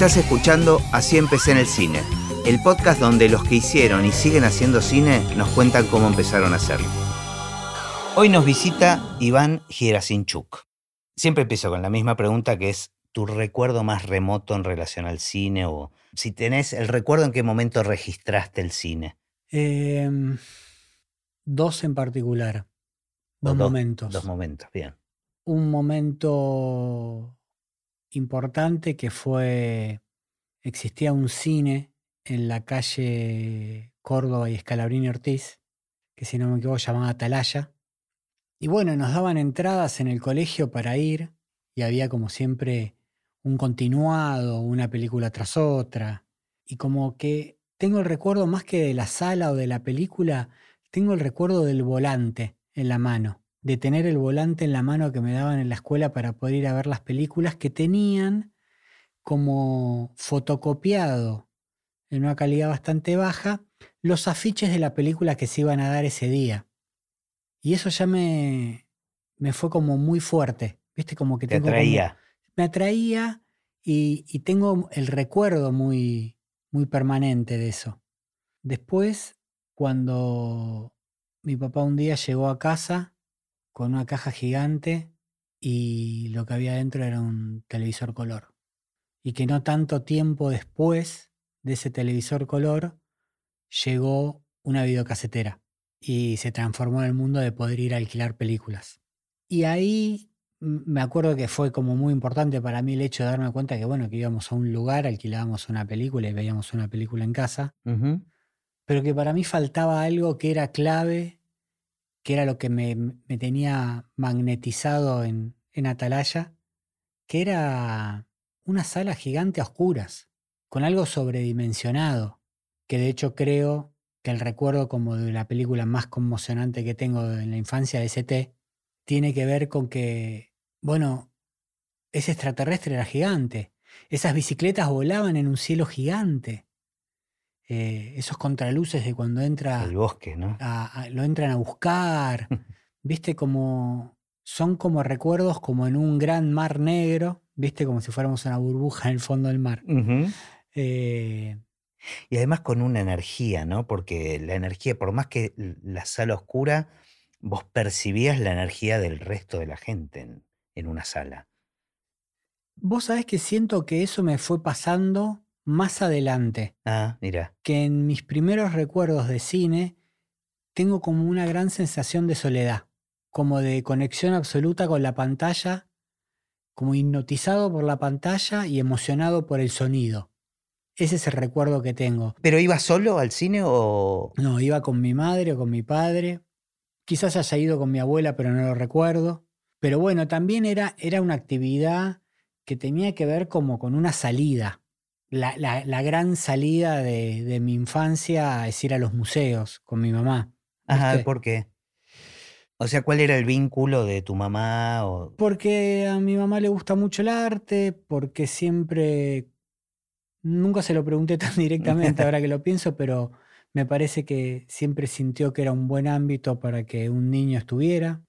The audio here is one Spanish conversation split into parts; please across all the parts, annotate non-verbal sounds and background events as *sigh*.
Estás escuchando Así empecé en el cine, el podcast donde los que hicieron y siguen haciendo cine nos cuentan cómo empezaron a hacerlo. Hoy nos visita Iván Gerasinchuk. Siempre empiezo con la misma pregunta que es tu recuerdo más remoto en relación al cine o si tenés el recuerdo en qué momento registraste el cine. Em, dos en particular. Dos, momentos. Dos momentos, bien. Un momento importante que fue, existía un cine en la calle Córdoba y Escalabrini Ortiz, que si no me equivoco llamaba Atalaya. Y bueno, nos daban entradas en el colegio para ir y había como siempre un continuado, una película tras otra. Y como que tengo el recuerdo más que de la sala o de la película, tengo el recuerdo del volante en la mano, de tener el volante en la mano que me daban en la escuela para poder ir a ver las películas que tenían como fotocopiado en una calidad bastante baja los afiches de la película que se iban a dar ese día. Y eso ya me, me fue como muy fuerte, ¿viste? Como que Te atraía. me atraía y, y, tengo el recuerdo muy, muy permanente de eso. Después, cuando mi papá un día llegó a casa con una caja gigante y lo que había dentro era un televisor color. Y que no tanto tiempo después de ese televisor color llegó una videocasetera y se transformó en el mundo de poder ir a alquilar películas. Y ahí me acuerdo que fue como muy importante para mí el hecho de darme cuenta que, bueno, que íbamos a un lugar, alquilábamos una película y veíamos una película en casa, pero que para mí faltaba algo que era clave, que era lo que me, tenía magnetizado en, en Atalaya, que era una sala gigante a oscuras, con algo sobredimensionado, que de hecho creo que el recuerdo como de la película más conmocionante que tengo en la infancia de ST tiene que ver con que, bueno, ese extraterrestre era gigante. Esas bicicletas volaban en un cielo gigante. Eh, esos contraluces de cuando entra El bosque, ¿no? a- a- lo entran a buscar. *laughs* Viste como son como recuerdos como en un gran mar negro, viste como si fuéramos una burbuja en el fondo del mar. Eh, Y además con una energía, ¿no? Porque la energía, por más que la sala oscura, vos percibías la energía del resto de la gente en, en una sala. Vos sabés que siento que eso me fue pasando más adelante, Ah, mira. que en mis primeros recuerdos de cine tengo como una gran sensación de soledad, como de conexión absoluta con la pantalla, como hipnotizado por la pantalla y emocionado por el sonido. Ese es el recuerdo que tengo. ¿Pero ibas solo al cine o...? No, iba con mi madre o con mi padre. Quizás haya ido con mi abuela, pero no lo recuerdo. Pero bueno, también era, era una actividad que tenía que ver como con una salida. La, la- la gran salida de, de mi infancia es ir a los museos con mi mamá. Ajá, ¿viste? ¿por qué? O sea, ¿cuál era el vínculo de tu mamá? O... Porque a mi mamá le gusta mucho el arte, porque siempre, nunca se lo pregunté *laughs* tan directamente ahora que lo pienso, pero me parece que siempre sintió que era un buen ámbito para que un niño estuviera.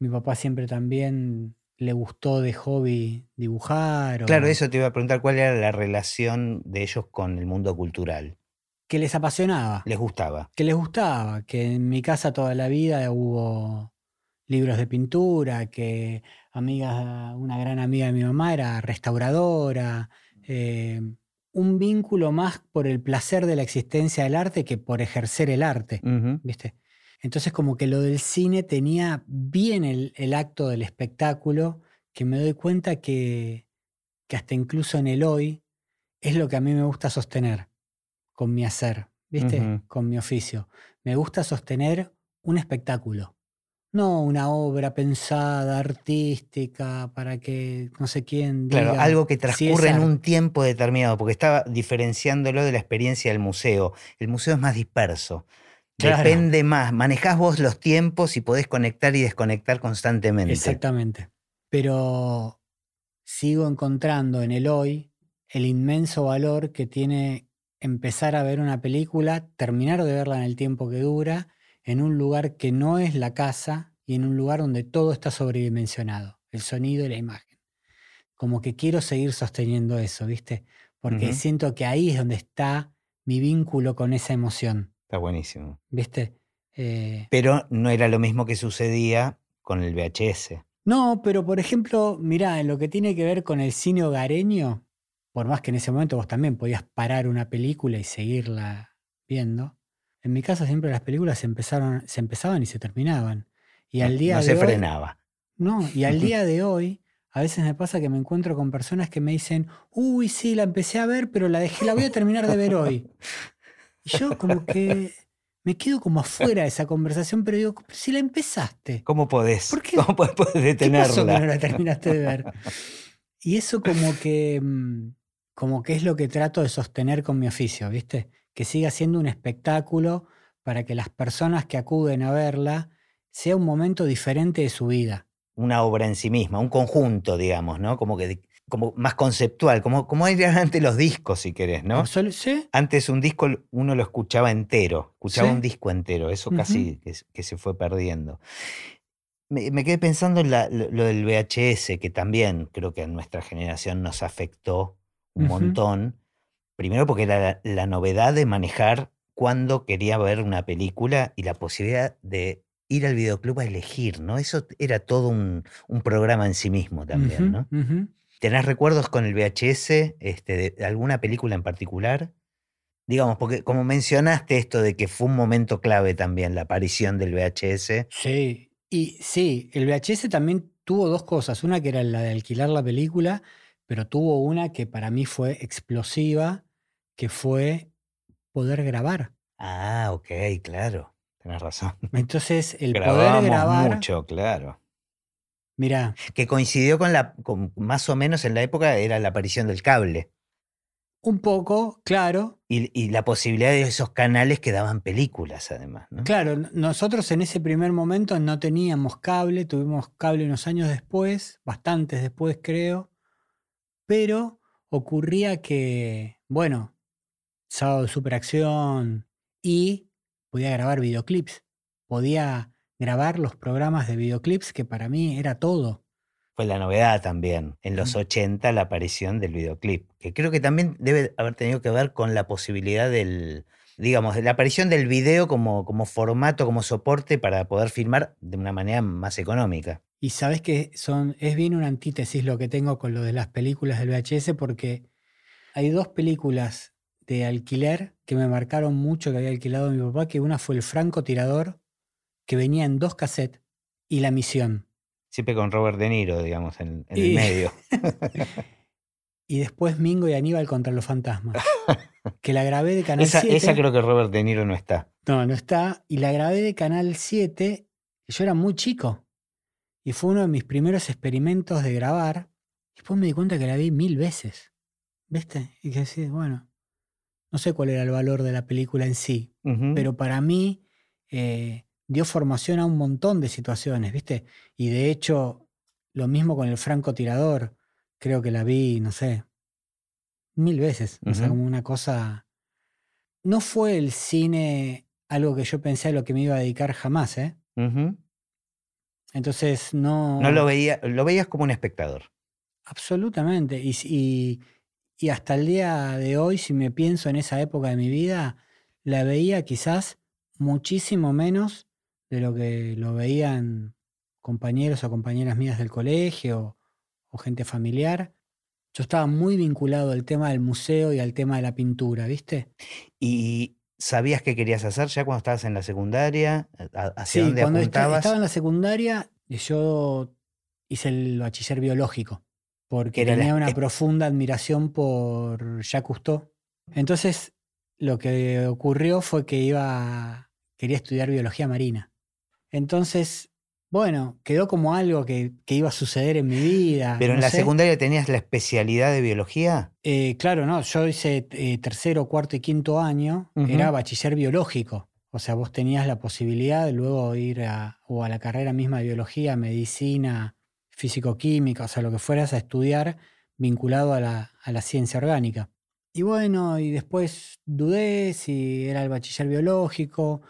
Mi papá siempre también le gustó de hobby dibujar. o Claro, eso te iba a preguntar, ¿cuál era la relación de ellos con el mundo cultural? Que les apasionaba, ¿Les gustaba? que les gustaba, que en mi casa toda la vida hubo libros de pintura, que amigas, una gran amiga de mi mamá era restauradora, eh, un vínculo más por el placer de la existencia del arte que por ejercer el arte. ¿viste? Entonces como que lo del cine tenía bien el, el acto del espectáculo, que me doy cuenta que, que hasta incluso en el hoy es lo que a mí me gusta sostener con mi hacer, ¿viste? Con mi oficio. Me gusta sostener un espectáculo. No una obra pensada, artística, para que no sé quién diga. Claro, algo que si transcurre en un tiempo determinado, porque estaba diferenciándolo de la experiencia del museo. El museo es más disperso. Claro. Depende más. Manejás vos los tiempos y podés conectar y desconectar constantemente. Exactamente. Pero sigo encontrando en el hoy el inmenso valor que tiene empezar a ver una película, terminar de verla en el tiempo que dura, en un lugar que no es la casa y en un lugar donde todo está sobredimensionado, el sonido y la imagen. Como que quiero seguir sosteniendo eso, ¿viste? porque siento que ahí es donde está mi vínculo con esa emoción, Está buenísimo. ¿viste? Eh, Pero no era lo mismo que sucedía con el VHS. no, pero por ejemplo, mirá, en lo que tiene que ver con el cine hogareño, por más que en ese momento vos también podías parar una película y seguirla viendo, en mi casa siempre las películas se, empezaron, se empezaban y se terminaban. Y al No- día no de se hoy, frenaba. No, y al *laughs* día de hoy, a veces me pasa que me encuentro con personas que me dicen, uy, sí, la empecé a ver, pero la dejé, la voy a terminar de ver hoy. *laughs* Y yo como que me quedo como afuera de esa conversación, pero digo, si la empezaste, ¿Cómo podés? ¿Por qué? ¿Cómo podés, podés ¿qué pasó que no detenerla? la terminaste de ver? Y eso como que, mm, como que es lo que trato de sostener con mi oficio, ¿viste? Que siga siendo un espectáculo para que las personas que acuden a verla sea un momento diferente de su vida. Una obra en sí misma, un conjunto, digamos, ¿no? Como que como más conceptual, como, como eran antes los discos, si querés, ¿no? Antes un disco uno lo escuchaba entero, escuchaba Sí. un disco entero, eso casi que, se fue perdiendo. Me, me quedé pensando en la- lo, lo del VHS, que también creo que a nuestra generación nos afectó un montón. Primero porque era la, la novedad de manejar cuando quería ver una película y la posibilidad de ir al videoclub a elegir, ¿no? Eso era todo un, un programa en sí mismo también, Ujú, ¿no? ¿Tenés recuerdos con el VHS este, de alguna película en particular? Digamos, porque como mencionaste esto de que fue un momento clave también la aparición del VHS. Sí, y sí, el VHS también tuvo dos cosas. Una que era la de alquilar la película, pero tuvo una que para mí fue explosiva, que fue poder grabar. Ah, ok, claro, tenés razón. Entonces, el poder Grabábamos grabar, mucho, claro. Mira, Que coincidió con la, con más o menos en la época, era la aparición del cable. Un poco, claro, y, y la posibilidad de esos canales que daban películas, además, ¿no? claro, nosotros en ese primer momento no teníamos cable, tuvimos cable unos años después, bastantes después creo, pero ocurría que, bueno, sábado de superacción y podía grabar videoclips, podía grabar los programas de videoclips que para mí era todo. Fue la novedad también, en los Mm. 80, la aparición del videoclip, que creo que también debe haber tenido que ver con la posibilidad del, digamos, de la aparición del video como, como formato, como soporte para poder filmar de una manera más económica. Y sabes que son, es bien una antítesis lo que tengo con lo de las películas del VHS porque hay dos películas de alquiler que me marcaron mucho que había alquilado mi papá, que una fue El francotirador, que venía en dos cassettes, y La Misión. Siempre con Robert De Niro, digamos, en, en el Y- medio. *laughs* Y después Mingo y Aníbal contra los fantasmas, *laughs* que la grabé de Canal esa, 7. esa creo que Robert De Niro no está. No, no está. Y la grabé de Canal 7. Y yo era muy chico. Y fue uno de mis primeros experimentos de grabar. Y después me di cuenta que la vi mil veces. ¿Viste? Y que decís, bueno, no sé cuál era el valor de la película en sí. Pero para mí eh, dio formación a un montón de situaciones, ¿viste? Y de hecho, lo mismo con el francotirador. Creo que la vi, no sé, mil veces. O sea, como una cosa. No fue el cine algo que yo pensé a lo que me iba a dedicar jamás, ¿eh? Entonces no. No lo veía, lo veías como un espectador. Absolutamente. Y, y, y hasta el día de hoy, si me pienso en esa época de mi vida, la veía quizás muchísimo menos de lo que lo veían compañeros o compañeras mías del colegio o gente familiar. Yo estaba muy vinculado al tema del museo y al tema de la pintura, ¿viste? ¿Y sabías qué querías hacer ya cuando estabas en la secundaria? ¿A- ¿Hacia Sí, dónde cuando apuntabas? estaba en la secundaria, yo hice el bachiller biológico, porque la- tenía una profunda admiración por Jacques Cousteau. Entonces, lo que ocurrió fue que iba, quería estudiar biología marina. Entonces, bueno, quedó como algo que, que iba a suceder en mi vida. Pero en la sé. secundaria tenías la especialidad de biología. Eh, claro, no, yo hice eh, tercero, cuarto y quinto año, era bachiller biológico. O sea, vos tenías la posibilidad de luego ir a, o a la carrera misma de biología, medicina, físico-química, o sea, lo que fueras a estudiar vinculado a la, a la ciencia orgánica. Y bueno, y después dudé si era el bachiller biológico.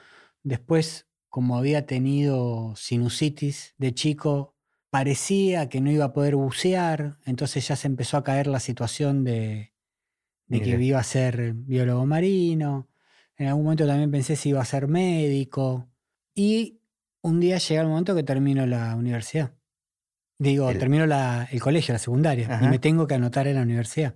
Después, como había tenido sinusitis de chico, parecía que no iba a poder bucear, entonces ya se empezó a caer la situación de, de que iba a ser biólogo marino. En algún momento también pensé si iba a ser médico. Y un día llega el momento que termino la universidad. Digo, El- termino la- el colegio, la secundaria, Ajá. y me tengo que anotar en la universidad.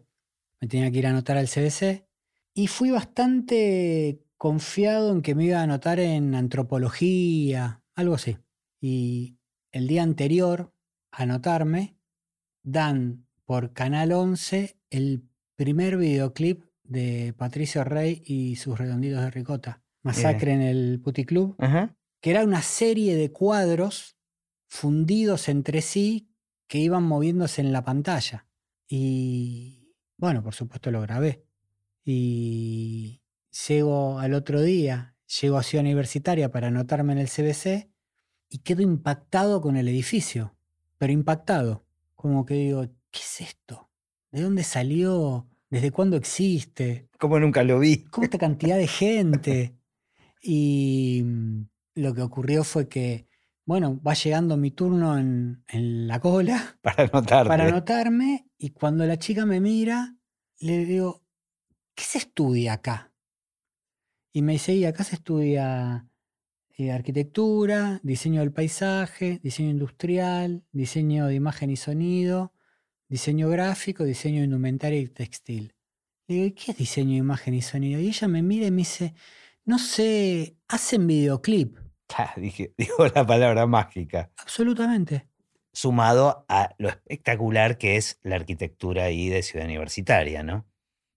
Me tenía que ir a anotar al CBC. Y fui bastante confiado en que me iba a anotar en antropología, algo así. Y el día anterior a anotarme, dan por Canal 11 el primer videoclip de Patricio Rey y sus redonditos de ricota. Masacre en el Puticlub, Ajá. que era una serie de cuadros fundidos entre sí que iban moviéndose en la pantalla. Y bueno, por supuesto lo grabé. Y llego al otro día, llego a Ciudad Universitaria para anotarme en el CBC y quedo impactado con el edificio, pero impactado. Como que digo, ¿qué es esto? ¿De dónde salió? ¿Desde cuándo existe? Como nunca lo vi. ¿Cómo esta cantidad de gente? *laughs* Y mm, lo que ocurrió fue que, bueno, va llegando mi turno en, en la cola *laughs* para anotarme y cuando la chica me mira, le digo, ¿qué se estudia acá? Y me dice, y acá se estudia eh, arquitectura, diseño del paisaje, diseño industrial, diseño de imagen y sonido, diseño gráfico, diseño indumentaria y textil. Le digo, ¿y qué es diseño de imagen y sonido? Y ella me mira y me dice, no sé, hacen videoclip. Ah, *laughs* dije, digo la palabra mágica. Absolutamente. Sumado a lo espectacular que es la arquitectura ahí de Ciudad Universitaria, ¿no?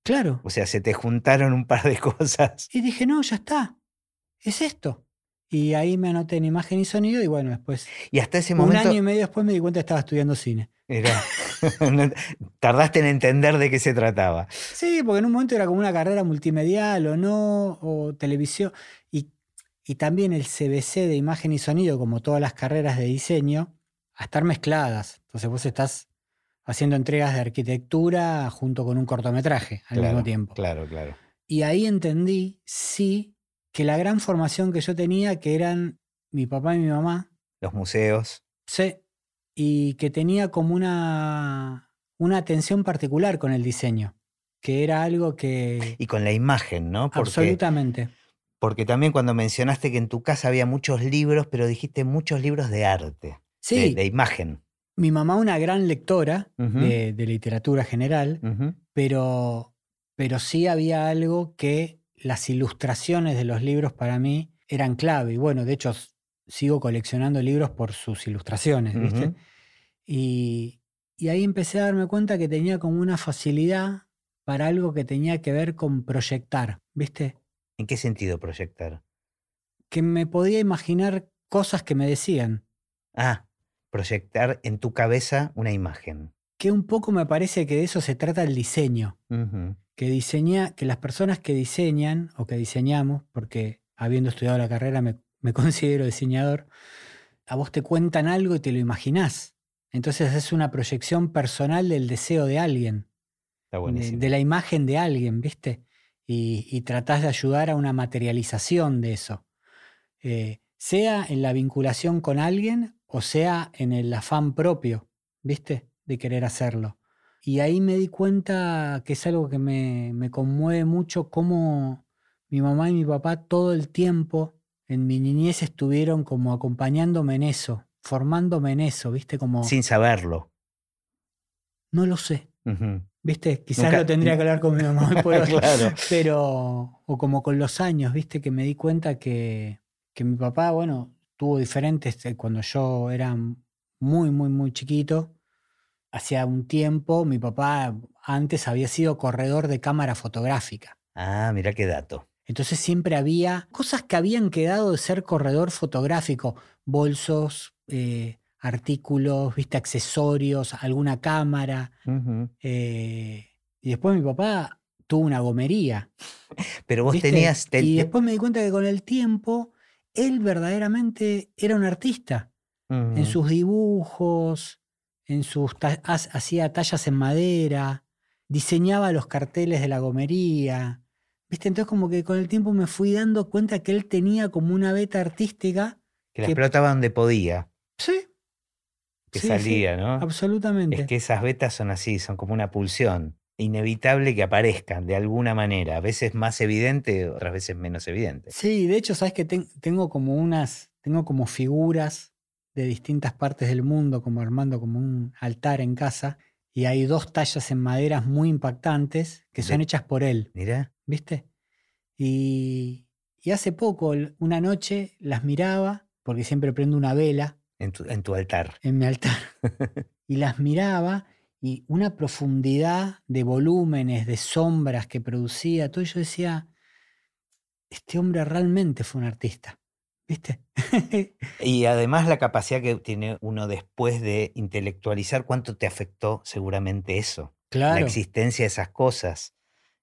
Claro. O sea, se te juntaron un par de *laughs* cosas. Y dije, no, ya está. Es esto. Y ahí me anoté en imagen y sonido y bueno, después, Y hasta ese un momento año y medio después me di cuenta que estaba estudiando cine. era. *laughs* tardaste en entender de qué se trataba. Sí, porque en un momento era como una carrera multimedial o no, o televisión. Y, y también el CBC de imagen y sonido, como todas las carreras de diseño, a estar mezcladas. Entonces vos estás haciendo entregas de arquitectura junto con un cortometraje al Claro, mismo tiempo. Claro, claro. Y ahí entendí, sí, que la gran formación que yo tenía, que eran mi papá y mi mamá, Los museos. sí, y que tenía como una, una atención particular con el diseño, que era algo que... Y con la imagen, ¿no? Porque, absolutamente. porque también cuando mencionaste que en tu casa había muchos libros, pero dijiste muchos libros de arte, Sí, de, de imagen. Mi mamá una gran lectora de, de literatura general, pero, pero sí había algo que las ilustraciones de los libros para mí eran clave. Y bueno, de hecho, sigo coleccionando libros por sus ilustraciones, ¿viste? Y, y ahí empecé a darme cuenta que tenía como una facilidad para algo que tenía que ver con proyectar, ¿viste? ¿En qué sentido proyectar? Que me podía imaginar cosas que me decían. Ah, proyectar en tu cabeza una imagen. Que un poco me parece que de eso se trata el diseño. Que diseña, que las personas que diseñan o que diseñamos, porque habiendo estudiado la carrera me, me *laughs* considero diseñador, a vos te cuentan algo y te lo imaginás. Entonces es una proyección personal del deseo de alguien, Está de, buenísimo. de la imagen de alguien, ¿viste? Y, y tratás de ayudar a una materialización de eso. Eh, sea en la vinculación con alguien o sea en el afán propio, ¿viste? De querer hacerlo. Y ahí me di cuenta que es algo que me, me conmueve mucho, cómo mi mamá y mi papá todo el tiempo en mi niñez estuvieron como acompañándome en eso, formándome en eso, ¿viste? Como, Sin saberlo. no lo sé. ¿viste? Quizás Nunca- lo tendría que hablar con mi mamá *laughs* hoy, Claro. pero, o como con los años, ¿viste? Que me di cuenta que, que mi papá, bueno, tuvo diferentes, eh, cuando yo era muy, muy, muy chiquito, hacía un tiempo, mi papá antes había sido corredor de cámara fotográfica. Ah, mira qué dato. Entonces siempre había cosas que habían quedado de ser corredor fotográfico, bolsos, eh, artículos, viste, accesorios, alguna cámara. Eh, y después mi papá tuvo una gomería. Pero vos ¿viste? tenías... ten- Y después me di cuenta que con el tiempo él verdaderamente era un artista. En sus dibujos, en sus ta- hacía tallas en madera, diseñaba los carteles de la gomería. ¿Viste? Entonces como que con el tiempo me fui dando cuenta que él tenía como una beta artística. que la explotaba donde podía, Sí. que sí, sí, salía, ¿no? absolutamente. Es que esas vetas son así, son como una pulsión. Inevitable que aparezcan de alguna manera, a veces más evidente, otras veces menos evidente. Sí, de hecho, sabes que tengo como unas, tengo como figuras de distintas partes del mundo, como armando como un altar en casa, y hay dos tallas en maderas muy impactantes que son hechas por él. Mira. ¿Viste? Y, y, hace poco, una noche, las miraba, porque siempre prendo una vela. En tu, en tu altar. En mi altar. *laughs* y las miraba y una profundidad de volúmenes, de sombras que producía, todo yo decía, este hombre realmente fue un artista. ¿Viste? *laughs* y además la capacidad que tiene uno después de intelectualizar cuánto te afectó seguramente eso. Claro. La existencia de esas cosas.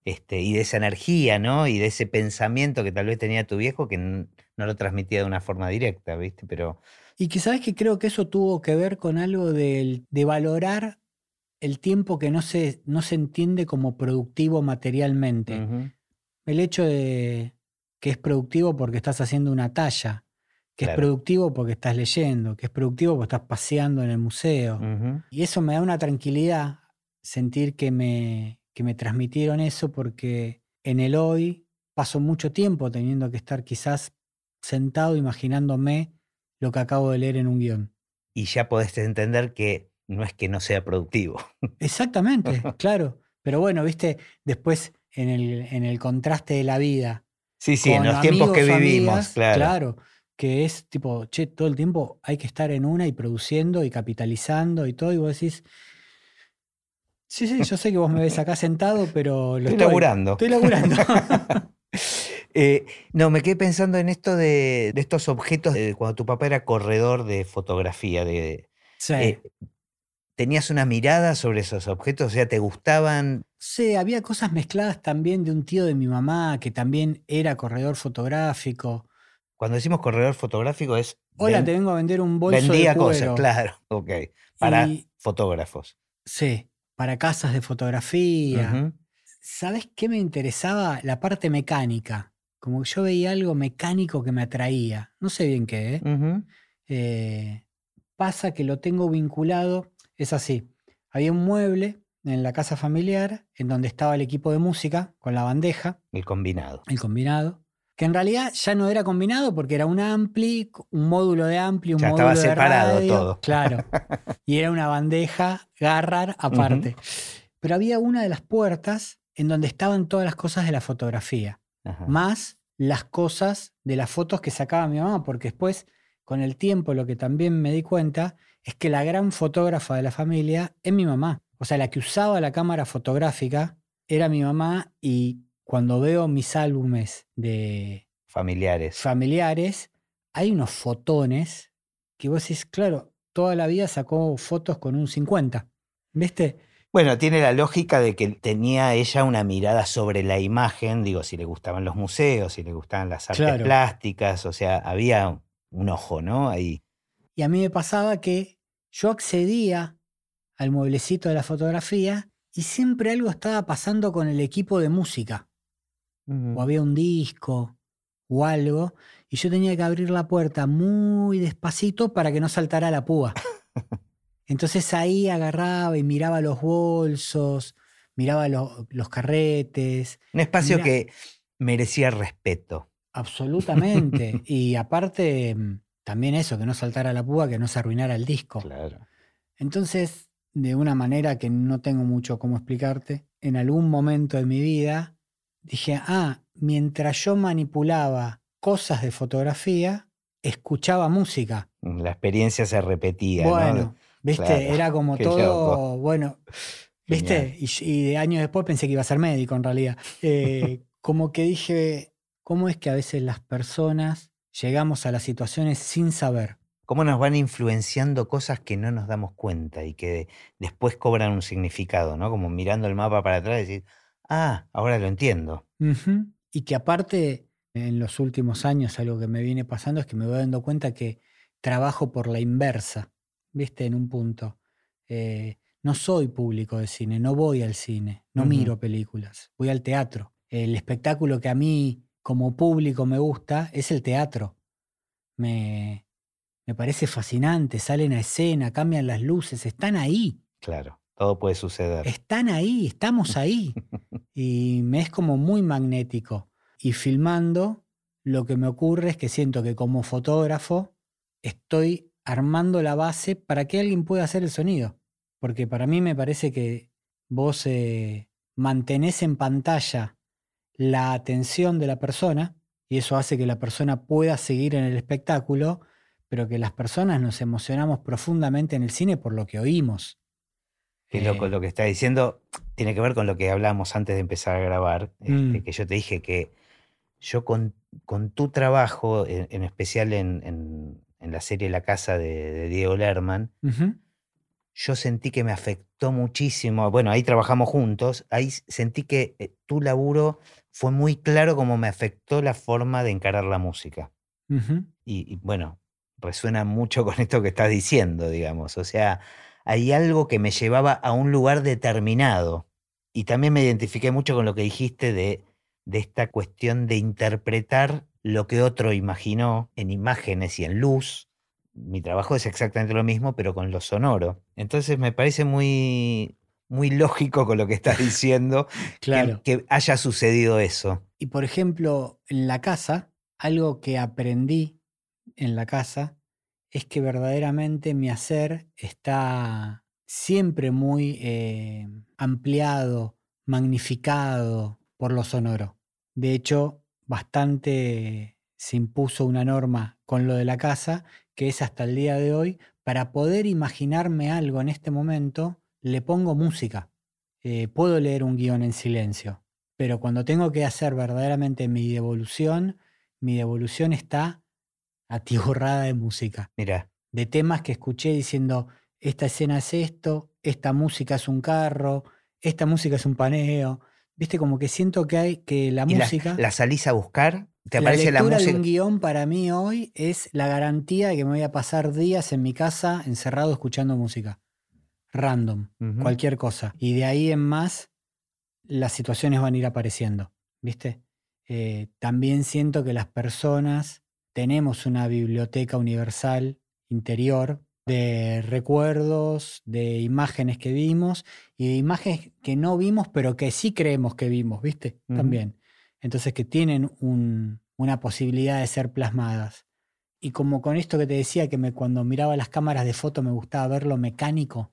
Este, y de esa energía, ¿no? Y de ese pensamiento que tal vez tenía tu viejo que no lo transmitía de una forma directa, ¿viste? Pero... Y que sabes que creo que eso tuvo que ver con algo de, de valorar el tiempo que no se, no se entiende como productivo materialmente. El hecho de que es productivo porque estás haciendo una talla, que es productivo porque estás leyendo, que es productivo porque estás paseando en el museo. Y eso me da una tranquilidad, sentir que me, que me transmitieron eso, porque en el hoy paso mucho tiempo teniendo que estar quizás sentado imaginándome lo que acabo de leer en un guion. Y ya podés entender que no es que no sea productivo. *laughs* Exactamente, claro. Pero bueno, viste, después en el, en el contraste de la vida. Sí, sí, en los tiempos que vivimos, claro. Claro, que es tipo, che, todo el tiempo hay que estar en una y produciendo y capitalizando y todo, y vos decís, sí, sí, yo sé que vos me ves acá sentado, pero lo estoy, laburando. Estoy laburando. *laughs* Eh, no, me quedé pensando en esto de, estos objetos de cuando tu papá era corredor de fotografía, de, sí. Eh, ¿Tenías una mirada sobre esos objetos? O sea, ¿te gustaban? Sí, había cosas mezcladas también de un tío de mi mamá que también era corredor fotográfico. Cuando decimos corredor fotográfico es... Hola, te vengo a vender un bolso Vendía de cuero. cosas, claro. *laughs* Ok. Para fotógrafos. Sí, para casas de fotografía. ¿Sabes qué me interesaba? La parte mecánica. Como que yo veía algo mecánico que me atraía. No sé bien qué, ¿eh? eh pasa que lo tengo vinculado es así. Había un mueble en la casa familiar en donde estaba el equipo de música con la bandeja. El combinado. El combinado. Que en realidad ya no era combinado porque era un ampli, un módulo de ampli, un ya módulo estaba separado todo. Claro. *laughs* y era una bandeja Garrar aparte. Pero había una de las puertas en donde estaban todas las cosas de la fotografía. Más las cosas de las fotos que sacaba mi mamá, porque después, con el tiempo, lo que también me di cuenta es que la gran fotógrafa de la familia es mi mamá. O sea, la que usaba la cámara fotográfica era mi mamá y cuando veo mis álbumes de familiares, familiares hay unos fotones que vos decís, claro, toda la vida sacó fotos con un 50. ¿Viste? Bueno, tiene la lógica de que tenía ella una mirada sobre la imagen, digo, si le gustaban los museos, si le gustaban las artes plásticas, o sea, había un ojo, ¿no? Ahí. Y a mí me pasaba que yo accedía al mueblecito de la fotografía y siempre algo estaba pasando con el equipo de música. O había un disco o algo, y yo tenía que abrir la puerta muy despacito para que no saltara la púa. *laughs* Entonces ahí agarraba y miraba los bolsos, miraba los carretes. Un espacio que merecía respeto. Absolutamente. *laughs* y aparte, mm, también eso, que no saltara la púa, que no se arruinara el disco. Claro. Entonces, de una manera que no tengo mucho cómo explicarte, en algún momento de mi vida dije, ah, mientras yo manipulaba cosas de fotografía, escuchaba música. La experiencia se repetía. Bueno, viste, era como *laughs* todo, bueno, viste, y, de años después pensé que iba a ser médico en realidad. Eh, *laughs* como que dije, ¿cómo es que a veces las personas llegamos a las situaciones sin saber. Cómo nos van influenciando cosas que no nos damos cuenta y que después cobran un significado, ¿no? Como mirando el mapa para atrás y decir, ah, ahora lo entiendo. Y que aparte, en los últimos años, algo que me viene pasando es que me voy dando cuenta que trabajo por la inversa, ¿viste? En un punto. Eh, no soy público de cine, no voy al cine, no miro películas, voy al teatro. El espectáculo que a mí como público me gusta es el teatro. Me, me parece fascinante, salen a escena, cambian las luces, están ahí. Claro, todo puede suceder. Están ahí, estamos ahí. *laughs* y me es como muy magnético. Y filmando, lo que me ocurre es que siento que como fotógrafo estoy armando la base para que alguien pueda hacer el sonido. Porque para mí me parece que vos eh, mantenés en pantalla la atención de la persona y eso hace que la persona pueda seguir en el espectáculo, pero que las personas nos emocionamos profundamente en el cine por lo que oímos. Que lo, Eh, lo que está diciendo tiene que ver con lo que hablamos antes de empezar a grabar, este, Mm. que yo te dije que yo con, con tu trabajo, en, en especial en, en- en la serie La Casa de, de Diego Lerman, yo sentí que me afectó muchísimo. Bueno, ahí trabajamos juntos, ahí sentí que eh, tu laburo fue muy claro cómo me afectó la forma de encarar la música. Y, y, bueno, resuena mucho *laughs* con esto que estás diciendo, digamos. O sea, hay algo que me llevaba a un lugar determinado. Y también me identifiqué mucho con lo que dijiste de, de esta cuestión de interpretar lo que otro imaginó en imágenes y en luz. Mi trabajo es exactamente lo mismo, pero con lo sonoro. Entonces me parece muy, muy lógico con lo que estás diciendo que- Claro. que haya sucedido eso. Y por ejemplo, en la casa, algo que aprendí en la casa es que verdaderamente mi hacer está siempre muy eh, ampliado, magnificado por lo sonoro. De hecho, bastante se impuso una norma con lo de la casa, que es hasta el día de hoy, para poder imaginarme algo en este momento, le pongo música. Eh, puedo leer un guion en silencio, pero cuando tengo que hacer verdaderamente mi devolución, mi devolución está atiborrada de música, Mira, de temas que escuché diciendo, esta escena es esto, esta música es un carro, esta música es un paneo. Viste, como que siento que hay que la ¿y la, música, la salís a buscar? ¿Te la aparece la de música? un guion para mí hoy es la garantía de que me voy a pasar días en mi casa encerrado escuchando música. Random cualquier cosa. Y de ahí en más, las situaciones van a ir apareciendo, ¿viste? Eh, también siento que las personas tenemos una biblioteca universal interior de recuerdos, de imágenes que vimos y de imágenes que no vimos, pero que sí creemos que vimos, ¿viste? También. Entonces que tienen un- una posibilidad de ser plasmadas. Y como con esto que te decía, que me, cuando miraba las cámaras de foto me gustaba ver lo mecánico,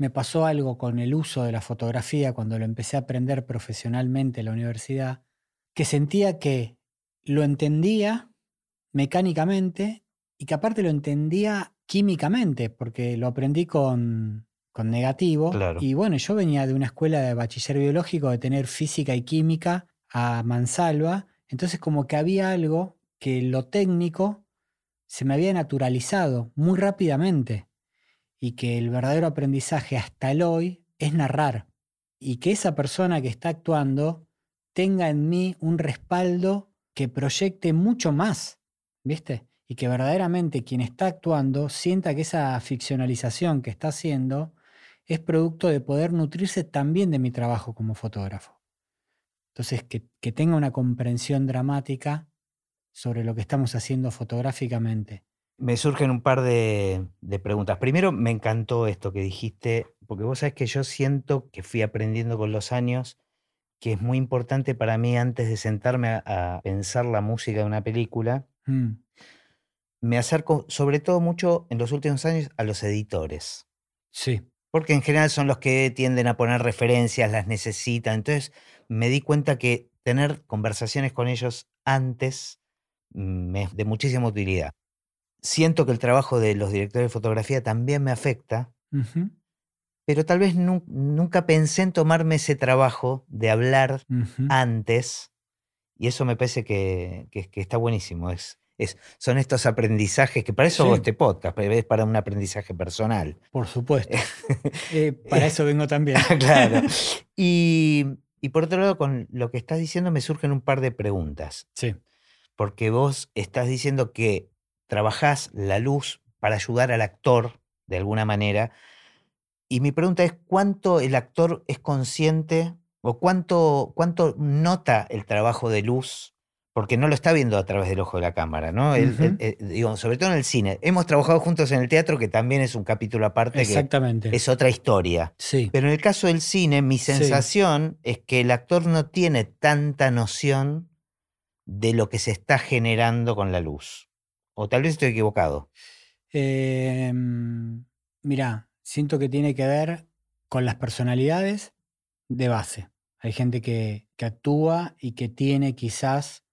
me pasó algo con el uso de la fotografía cuando lo empecé a aprender profesionalmente en la universidad, que sentía que lo entendía mecánicamente y que aparte lo entendía químicamente, porque lo aprendí con, con negativo. Claro. Y bueno, yo venía de una escuela de bachiller biológico de tener física y química a mansalva, entonces como que había algo que lo técnico se me había naturalizado muy rápidamente y que el verdadero aprendizaje hasta el hoy es narrar y que esa persona que está actuando tenga en mí un respaldo que proyecte mucho más, ¿viste? Y que verdaderamente quien está actuando sienta que esa ficcionalización que está haciendo es producto de poder nutrirse también de mi trabajo como fotógrafo. Entonces, que, que tenga una comprensión dramática sobre lo que estamos haciendo fotográficamente. Me surgen un par de, de preguntas. Primero, me encantó esto que dijiste, porque vos sabés que yo siento que fui aprendiendo con los años que es muy importante para mí antes de sentarme a, a pensar la música de una película, Mm, me acerco sobre todo mucho en los últimos años a los editores. sí, Porque en general son los que tienden a poner referencias, las necesitan. Entonces me di cuenta que tener conversaciones con ellos antes mm, me es de muchísima utilidad. Siento que el trabajo de los directores de fotografía también me afecta, pero tal vez nu- nunca pensé en tomarme ese trabajo de hablar antes, y eso me parece que, que- que está buenísimo. Es, es, son estos aprendizajes que para eso hago Sí. este podcast, es para un aprendizaje personal. Por supuesto. Eh, *laughs* para eso vengo también. claro. Y, y por otro lado, con lo que estás diciendo me surgen un par de preguntas, Sí, porque vos estás diciendo que trabajás la luz para ayudar al actor de alguna manera, y mi pregunta es, ¿cuánto el actor es consciente o cuánto, cuánto nota el trabajo de luz porque no lo está viendo a través del ojo de la cámara, ¿no? Eh, digo, sobre todo en el cine. Hemos trabajado juntos en el teatro, que también es un capítulo aparte, que Exactamente. es otra historia. Sí. Pero en el caso del cine, mi Sí. sensación es que el actor no tiene tanta noción de lo que se está generando con la luz. O tal vez estoy equivocado. Eh, mirá, siento que tiene que ver con las personalidades de base. Hay gente que, que actúa y que tiene quizás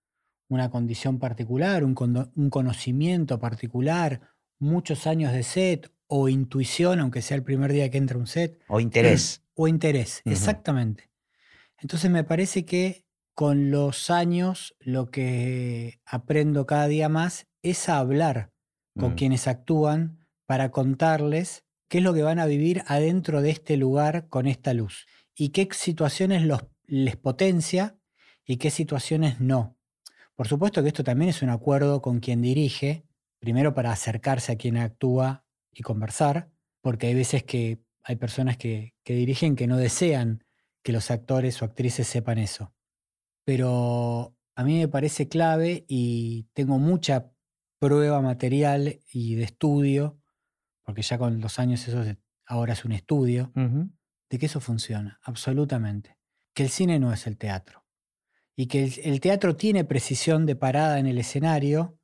una condición particular, un, cono- un conocimiento particular, muchos años de set o intuición, aunque sea el primer día que entra un set, O interés. o interés, exactamente. Entonces me parece que con los años lo que aprendo cada día más es a hablar con Mm. quienes actúan para contarles qué es lo que van a vivir adentro de este lugar con esta luz y qué situaciones los, les potencia y qué situaciones no. Por supuesto que esto también es un acuerdo con quien dirige, primero para acercarse a quien actúa y conversar, porque hay veces que hay personas que, que dirigen que no desean que los actores o actrices sepan eso. Pero a mí me parece clave y tengo mucha prueba material y de estudio, porque ya con los años eso es- ahora es un estudio, de que eso funciona, absolutamente. Que el cine no es el teatro. Y que el, el teatro tiene precisión de parada en el escenario,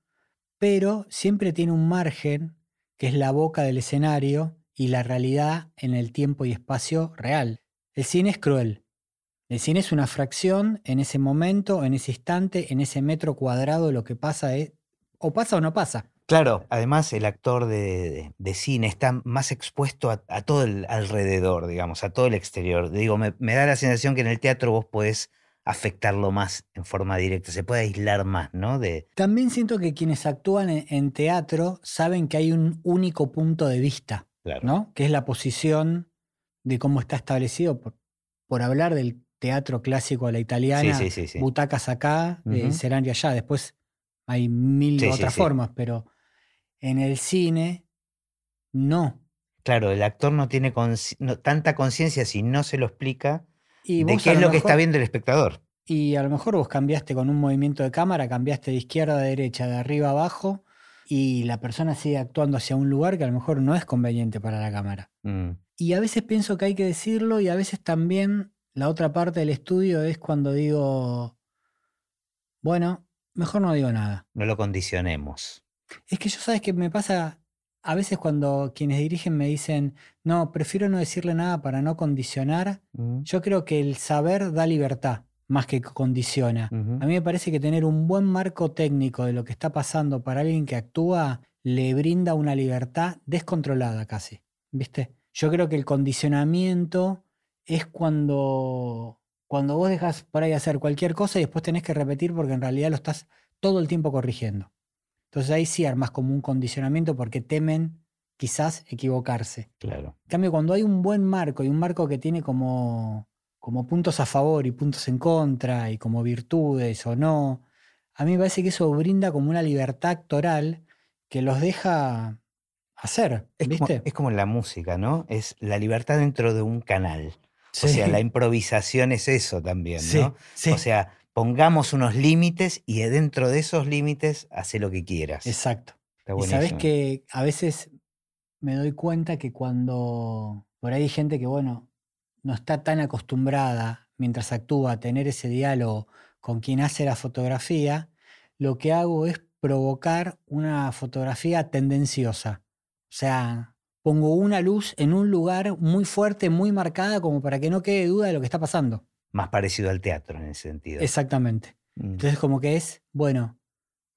pero siempre tiene un margen que es la boca del escenario y la realidad en el tiempo y espacio real. El cine es cruel. El cine es una fracción en ese momento, en ese instante, en ese metro cuadrado, lo que pasa es, o pasa o no pasa. Claro, además el actor de, de- de cine está más expuesto a, a todo el alrededor, digamos, a todo el exterior. Digo, me, me da la sensación que en el teatro vos podés afectarlo más en forma directa, se puede aislar más, ¿no? De, También siento que quienes actúan en, en teatro saben que hay un único punto de vista, claro. ¿no? Que es la posición de cómo está establecido, por, por hablar del teatro clásico a la italiana, sí, sí, sí. butacas acá, eh, Ujú. escenario allá. Después hay mil otras formas, pero en el cine no. Claro, el actor no tiene no- tanta conciencia si no se lo explica Y de qué es lo que está viendo el espectador. Y a lo mejor vos cambiaste con un movimiento de cámara, cambiaste de izquierda a derecha, de arriba a abajo, y la persona sigue actuando hacia un lugar que a lo mejor no es conveniente para la cámara. Mm, Y a veces pienso que hay que decirlo y a veces también la otra parte del estudio es cuando digo, bueno, mejor no digo nada. no lo condicionemos. Es que yo sabes que me pasa a veces cuando quienes dirigen me dicen, no, prefiero no decirle nada para no condicionar. Yo creo que el saber da libertad más que condiciona. A mí me parece que tener un buen marco técnico de lo que está pasando para alguien que actúa le brinda una libertad descontrolada casi. ¿Viste? Yo creo que el condicionamiento es cuando, cuando vos dejas por ahí hacer cualquier cosa y después tenés que repetir porque en realidad lo estás todo el tiempo corrigiendo. Entonces ahí sí armas como un condicionamiento porque temen quizás equivocarse. Claro. En cambio, cuando hay un buen marco y un marco que tiene como, como puntos a favor y puntos en contra y como virtudes o no, a mí me parece que eso brinda como una libertad actoral que los deja hacer, Es como, es como en la música, ¿no? Es la libertad dentro de un canal. Sí, O sea, la improvisación es eso también, ¿no? sí, O sea, pongamos unos límites y dentro de esos límites hace lo que quieras. exacto. Está Y sabes que a veces me doy cuenta que cuando por ahí hay gente que, bueno, no está tan acostumbrada mientras actúa a tener ese diálogo con quien hace la fotografía, lo que hago es provocar una fotografía tendenciosa. O sea, pongo una luz en un lugar muy fuerte, muy marcada, como para que no quede duda de lo que está pasando. Más parecido al teatro en ese sentido. Exactamente. Mm, Entonces como que es, bueno,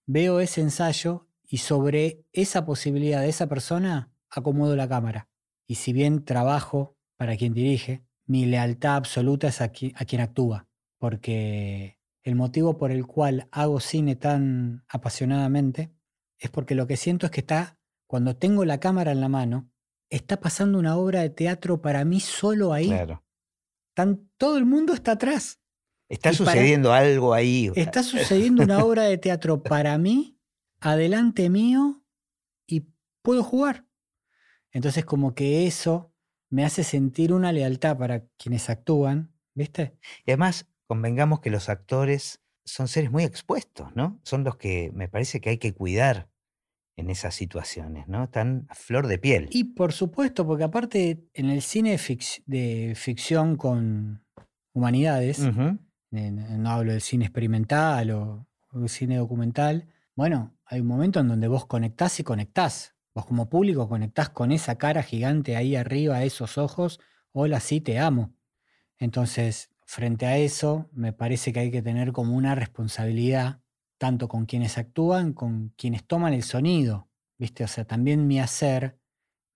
veo ese ensayo y sobre esa posibilidad de esa persona acomodo la cámara. Y si bien trabajo para quien dirige, mi lealtad absoluta es a, qui- a quien actúa. Porque el motivo por el cual hago cine tan apasionadamente es porque lo que siento es que está, cuando tengo la cámara en la mano, está pasando una obra de teatro para mí solo ahí. Claro. Tan- todo el mundo está atrás. Está Y para- sucediendo algo ahí. Está *laughs* sucediendo una obra de teatro para mí, adelante mío, y puedo jugar. Entonces como que eso me hace sentir una lealtad para quienes actúan, ¿viste? Y además, convengamos que los actores son seres muy expuestos, ¿no? Son los que me parece que hay que cuidar en esas situaciones, ¿no? Están a flor de piel. Y por supuesto, porque aparte en el cine de ficción con humanidades, no hablo del cine experimental o, o cine documental, bueno, hay un momento en donde vos conectás y conectás. Vos como público conectás con esa cara gigante ahí arriba, esos ojos, hola, sí, te amo. Entonces, frente a eso, me parece que hay que tener como una responsabilidad, tanto con quienes actúan, con quienes toman el sonido. ¿Viste? O sea, también mi hacer,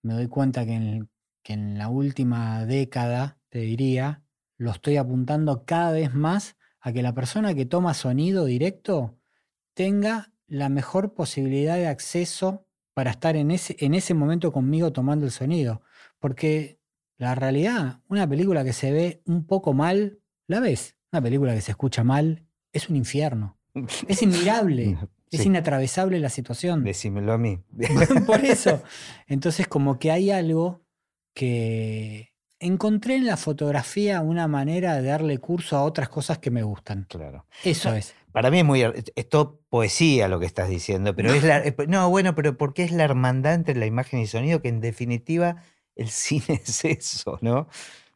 me doy cuenta que en, que en la última década, te diría, lo estoy apuntando cada vez más a que la persona que toma sonido directo tenga la mejor posibilidad de acceso para estar en ese, en ese momento conmigo tomando el sonido. Porque la realidad, una película que se ve un poco mal, la ves. Una película que se escucha mal es un infierno. Es inmirable. *laughs* Es inatravesable la situación. Decímelo a mí. *laughs* Por *laughs* eso. Entonces, como que hay algo que encontré en la fotografía una manera de darle curso a otras cosas que me gustan. Claro. Eso es. Para mí es muy. Esto poesía lo que estás diciendo, pero es la. No, bueno, pero porque es la hermandad entre la imagen y sonido que en definitiva el cine es eso, ¿no?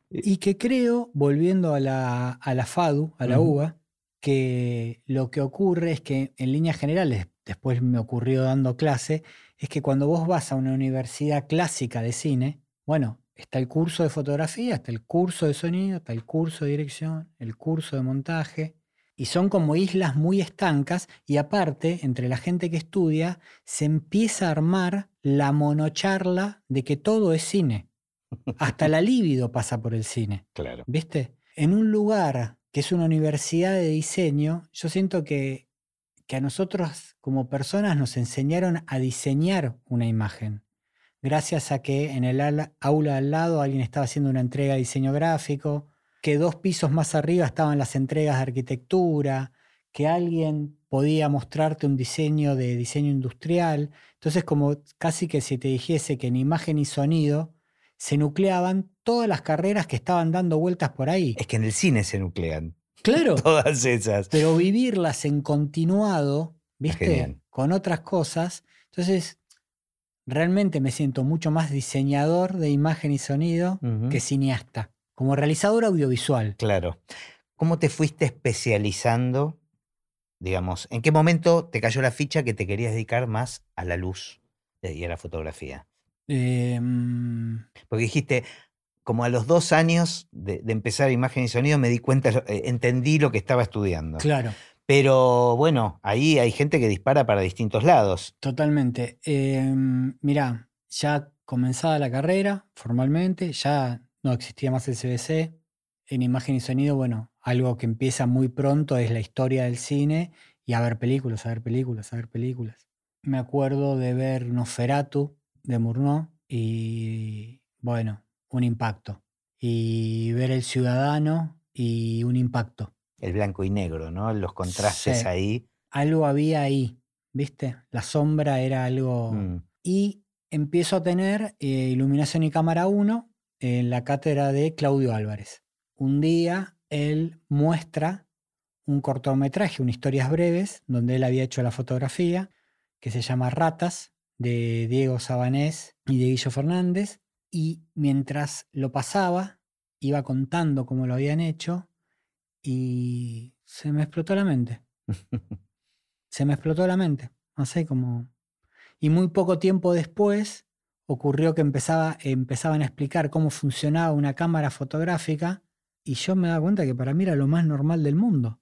Y que creo, volviendo a la, a la FADU, a la UBA, que lo que ocurre es que en líneas generales, después me ocurrió dando clase, es que cuando vos vas a una universidad clásica de cine, bueno, está el curso de fotografía, está el curso de sonido, está el curso de dirección, el curso de montaje, y son como islas muy estancas y aparte, entre la gente que estudia, se empieza a armar la monocharla de que todo es cine. Hasta *laughs* la libido pasa por el cine. Claro. ¿Viste? En un lugar que es una universidad de diseño, yo siento que, que a nosotros como personas nos enseñaron a diseñar una imagen. Gracias a que en el aula al lado alguien estaba haciendo una entrega de diseño gráfico, que dos pisos más arriba estaban las entregas de arquitectura, que alguien podía mostrarte un diseño de diseño industrial. Entonces, como casi que si te dijese que en imagen y sonido se nucleaban todas las carreras que estaban dando vueltas por ahí. Es que en el cine se nuclean. Claro. *laughs* Todas esas. Pero vivirlas en continuado, ¿viste? Con otras cosas. Entonces, realmente me siento mucho más diseñador de imagen y sonido que cineasta como realizador audiovisual. Claro. ¿Cómo te fuiste especializando? Digamos, ¿en qué momento te cayó la ficha que te querías dedicar más a la luz y a la fotografía? Em, Porque dijiste, como a los dos años de, empezar imagen y sonido, me di cuenta, eh, entendí lo que estaba estudiando. Claro. Pero bueno, ahí hay gente que dispara para distintos lados. Totalmente. Eh, mirá, ya comenzada la carrera formalmente, ya no existía más el CBC. En imagen y sonido, bueno, algo que empieza muy pronto es la historia del cine y a ver películas, a ver películas, a ver películas. Me acuerdo de ver Nosferatu de Murnau y, bueno, un impacto. Y ver El Ciudadano y un impacto. El blanco y negro, ¿no? Los contrastes ahí. Algo había ahí, ¿viste? La sombra era algo... Mm. Y empiezo a tener eh, iluminación y cámara 1 en la cátedra de Claudio Álvarez. Un día él muestra un cortometraje, un historias breves, donde él había hecho la fotografía, que se llama Ratas, de Diego Sabanés y de Guillo Fernández, y mientras lo pasaba, iba contando cómo lo habían hecho, y se me explotó la mente. *laughs* se me explotó la mente. No sé cómo. Y muy poco tiempo después ocurrió que empezaba, empezaban a explicar cómo funcionaba una cámara fotográfica y yo me daba cuenta que para mí era lo más normal del mundo.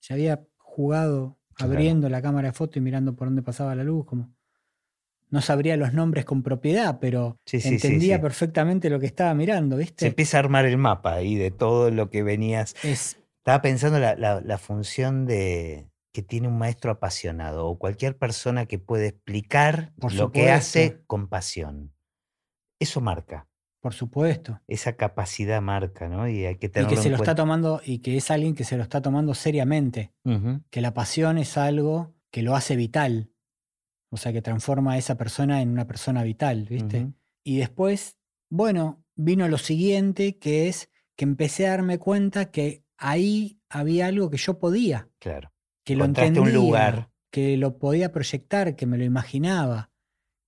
Se había jugado abriendo la cámara de foto y mirando por dónde pasaba la luz, como no sabría los nombres con propiedad, pero entendía perfectamente lo que estaba mirando, ¿viste? Se empieza a armar el mapa ahí de todo lo que venías. Estaba pensando la, la función de, que tiene un maestro apasionado o cualquier persona que puede explicar lo que hace con pasión. Eso marca. Por supuesto. Esa capacidad marca, ¿no? Y hay que tenerlo Y que se lo está tomando, y que es alguien que se lo está tomando seriamente. Que la pasión es algo que lo hace vital. O sea, que transforma a esa persona en una persona vital, ¿viste? Y después, bueno, vino lo siguiente, que es que empecé a darme cuenta que ahí había algo que yo podía. Claro que lo entendía, un lugar. que lo podía proyectar, que me lo imaginaba,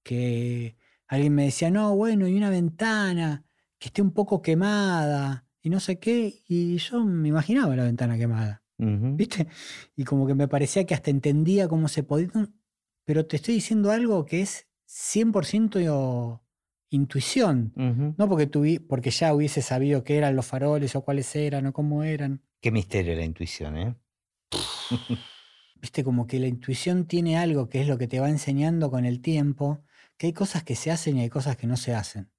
que alguien me decía, no, bueno, y una ventana que esté un poco quemada y no sé qué, y yo me imaginaba la ventana quemada. ¿viste? Y como que me parecía que hasta entendía cómo se podía, pero te estoy diciendo algo que es 100% intuición, no porque, tuvi- porque ya hubiese sabido qué eran los faroles o cuáles eran o cómo eran. Qué misterio la intuición, ¿eh? *laughs* Viste, como que la intuición tiene algo que es lo que te va enseñando con el tiempo, que hay cosas que se hacen y hay cosas que no se hacen.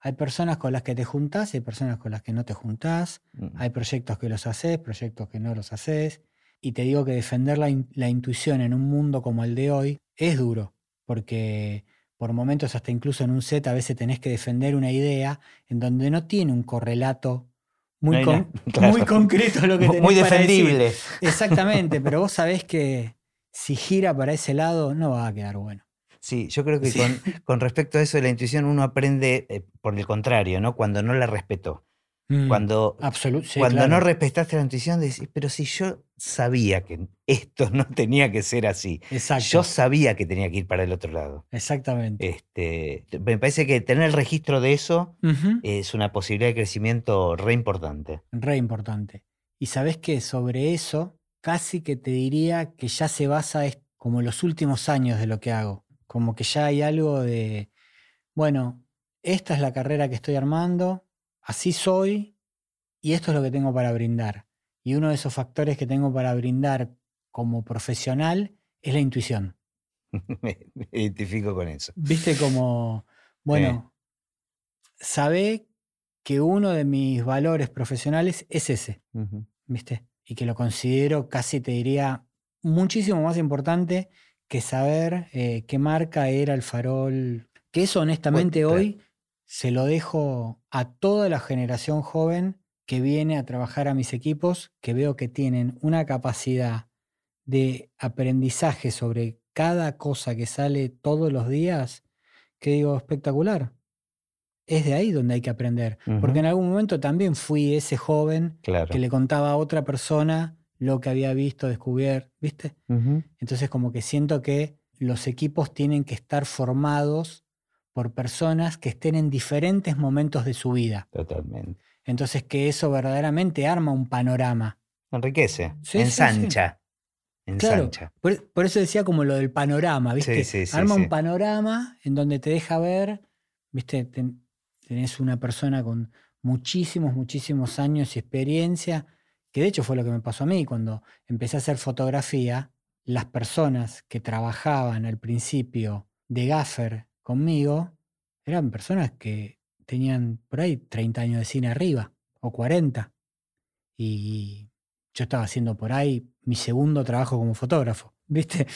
Hay personas con las que te juntás y hay personas con las que no te juntás. Mm. Hay proyectos que los haces, proyectos que no los haces. Y te digo que defender la, in- la intuición en un mundo como el de hoy es duro, porque por momentos hasta incluso en un set a veces tenés que defender una idea en donde no tiene un correlato muy, No con- *laughs* claro. muy concreto lo que tenés Muy para decir. defendible. Exactamente, *laughs* pero vos sabés que si gira para ese lado no va a quedar bueno. Sí, yo creo que Sí. con, con respecto a eso de la intuición uno aprende eh, por el contrario, ¿no? Cuando no la respetó. Mm, Cuando, sí, cuando no respetaste la intuición, decís, pero si yo sabía que esto no tenía que ser así. Exacto, Yo sabía que tenía que ir para el otro lado. exactamente. Este, me parece que tener el registro de eso es una posibilidad de crecimiento re importante. Re importante. Y sabés que sobre eso casi que te diría que ya se basa es como los últimos años de lo que hago. Como que ya hay algo de, bueno, esta es la carrera que estoy armando, así soy y esto es lo que tengo para brindar. Y uno de esos factores que tengo para brindar como profesional es la intuición. *laughs* me, identifico con eso. Viste como, *laughs* bueno, sabé que uno de mis valores profesionales es ese. ¿viste? Y que lo considero casi, te diría, muchísimo más importante que saber eh, qué marca era el farol. Que eso honestamente hoy se lo dejo a toda la generación joven que viene a trabajar a mis equipos, que veo que tienen una capacidad de aprendizaje sobre cada cosa que sale todos los días, que digo, espectacular. Es de ahí donde hay que aprender. Porque en algún momento también fui ese joven Claro. que le contaba a otra persona lo que había visto, descubierto, ¿viste? Entonces como que siento que los equipos tienen que estar formados por personas que estén en diferentes momentos de su vida. Totalmente. Entonces que eso verdaderamente arma un panorama. Enriquece, Sí, sí, sí. ensancha. Claro, por, por eso decía como lo del panorama, ¿viste? Sí, sí, sí, Arma un panorama en donde te deja ver, ¿viste? Ten- tenés una persona con muchísimos, muchísimos años y experiencia, que de hecho fue lo que me pasó a mí cuando empecé a hacer fotografía, las personas que trabajaban al principio de gaffer conmigo eran personas que tenían por ahí 30 años de cine arriba o 40. Y yo estaba haciendo por ahí mi segundo trabajo como fotógrafo, *laughs* ¿viste?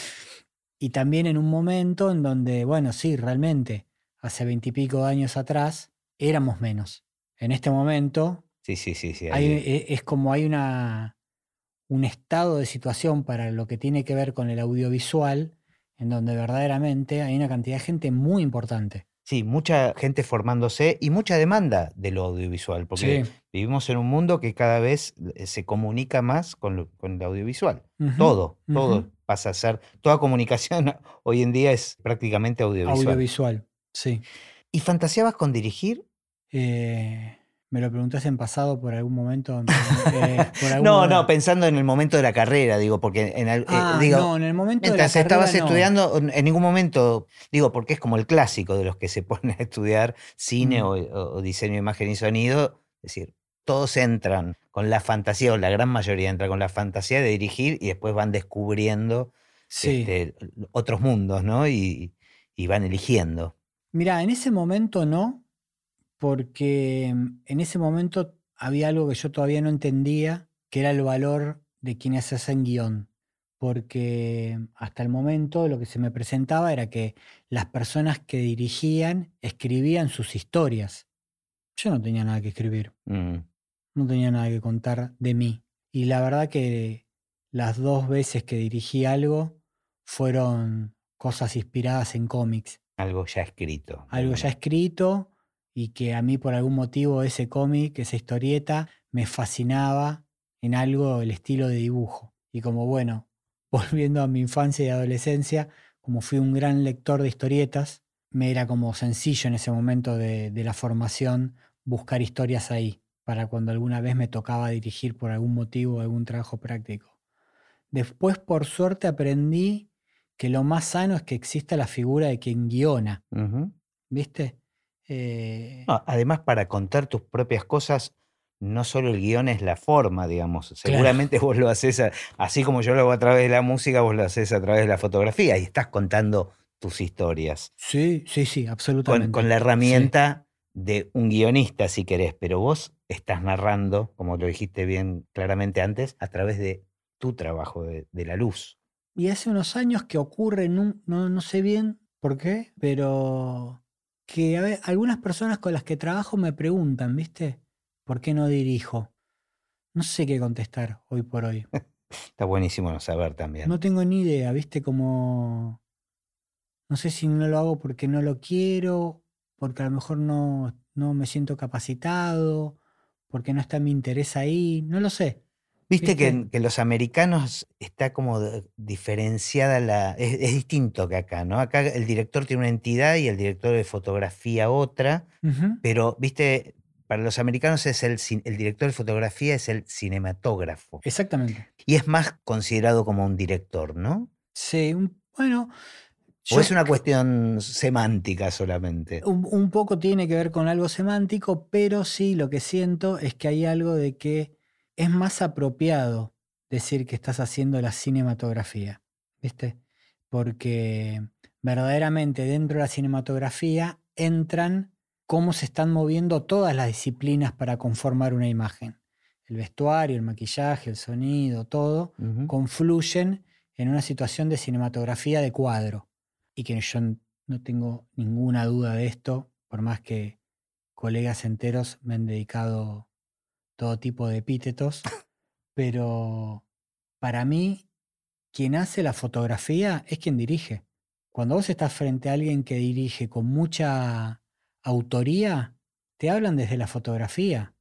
Y también en un momento en donde, bueno, sí, realmente, hace veintipico años atrás, éramos menos. En este momento Sí, sí, sí, sí. hay- e- es como hay una, un estado de situación para lo que tiene que ver con el audiovisual, en donde verdaderamente hay una cantidad de gente muy importante. Sí, mucha gente formándose y mucha demanda de lo audiovisual, porque Sí. vivimos en un mundo que cada vez eh, se comunica más con, lo- con el audiovisual. Todo, todo pasa a ser, toda comunicación *laughs* hoy en día es prácticamente audiovisual. Audiovisual, sí. ¿Y fantaseabas con dirigir? Eh, me lo preguntaste en pasado por algún momento. *laughs* eh, por algún No, momento. no, pensando en el momento de la carrera, digo, porque en el, eh, Ah, digo, no, en el momento de la estabas carrera, estudiando, en en ningún momento, digo, porque es como el clásico de los que se *laughs* ponen a estudiar cine Mm. o, o- o diseño de imagen y sonido, es decir, todos entran con la fantasía, o la gran mayoría entra con la fantasía de dirigir y después van descubriendo Sí. este, otros mundos, ¿no? Y, y van eligiendo. Mira, en ese momento no, porque mm, en ese momento había algo que yo todavía no entendía, que era el valor de quienes hacen guion. Porque hasta el momento lo que se me presentaba era que las personas que dirigían escribían sus historias. Yo no tenía nada que escribir. Mm, no tenía nada que contar de mí. Y la verdad que las dos veces que dirigí algo fueron cosas inspiradas en cómics. algo ya escrito. Algo ya escrito y que a mí por algún motivo ese cómic, esa historieta, me fascinaba en algo el estilo de dibujo. Y como bueno, *laughs* volviendo a mi infancia y adolescencia, como fui un gran lector de historietas, me era como sencillo en ese momento de, de la formación buscar historias ahí, para cuando alguna vez me tocaba dirigir por algún motivo algún trabajo práctico. Después, por suerte, aprendí que lo más sano es que exista la figura de quien guiona. ¿viste? Eh, No, además, para contar tus propias cosas, no solo el guion es la forma, digamos. Seguramente *laughs* vos lo haces, a- así como yo lo hago a través de la música, vos lo haces a través de la fotografía y estás contando tus historias. sí, sí, sí, absolutamente. con la Sí. herramienta de un guionista, si querés, pero vos estás narrando, como lo dijiste bien claramente antes, a través de tu trabajo, de, de la luz. Y hace unos años que ocurre, no, no, no sé bien por qué, pero que a ve- algunas personas con las que trabajo me preguntan, ¿viste? ¿Por qué no dirijo? No sé qué contestar hoy por hoy. *laughs* Está buenísimo no saber también. No tengo ni idea, ¿viste? Como... No sé si no lo hago porque no lo quiero, porque a lo mejor no, no me siento capacitado, porque no está mi interés ahí, no lo sé. Viste que, ¿Viste? en- que los americanos está como diferenciada la. Es, es distinto que acá, ¿no? Acá el director tiene una entidad y el director de fotografía otra, pero, viste, para los americanos es el, director de fotografía es el cinematógrafo. Exactamente. Y es más considerado como un director, ¿no? Sí, un- bueno, O es una cuestión semántica solamente. Un, un poco tiene que ver con algo semántico, pero sí lo que siento es que hay algo de que es más apropiado decir que estás haciendo la cinematografía, ¿viste? Porque verdaderamente dentro de la cinematografía entran cómo se están moviendo todas las disciplinas para conformar una imagen. El vestuario, el maquillaje, el sonido, todo confluyen en una situación de cinematografía de cuadro. Y que yo no tengo ninguna duda de esto, por más que colegas enteros me han dedicado todo tipo de epítetos, pero para mí, quien hace la fotografía es quien dirige. Cuando vos estás frente a alguien que dirige con mucha autoría, te hablan desde la fotografía.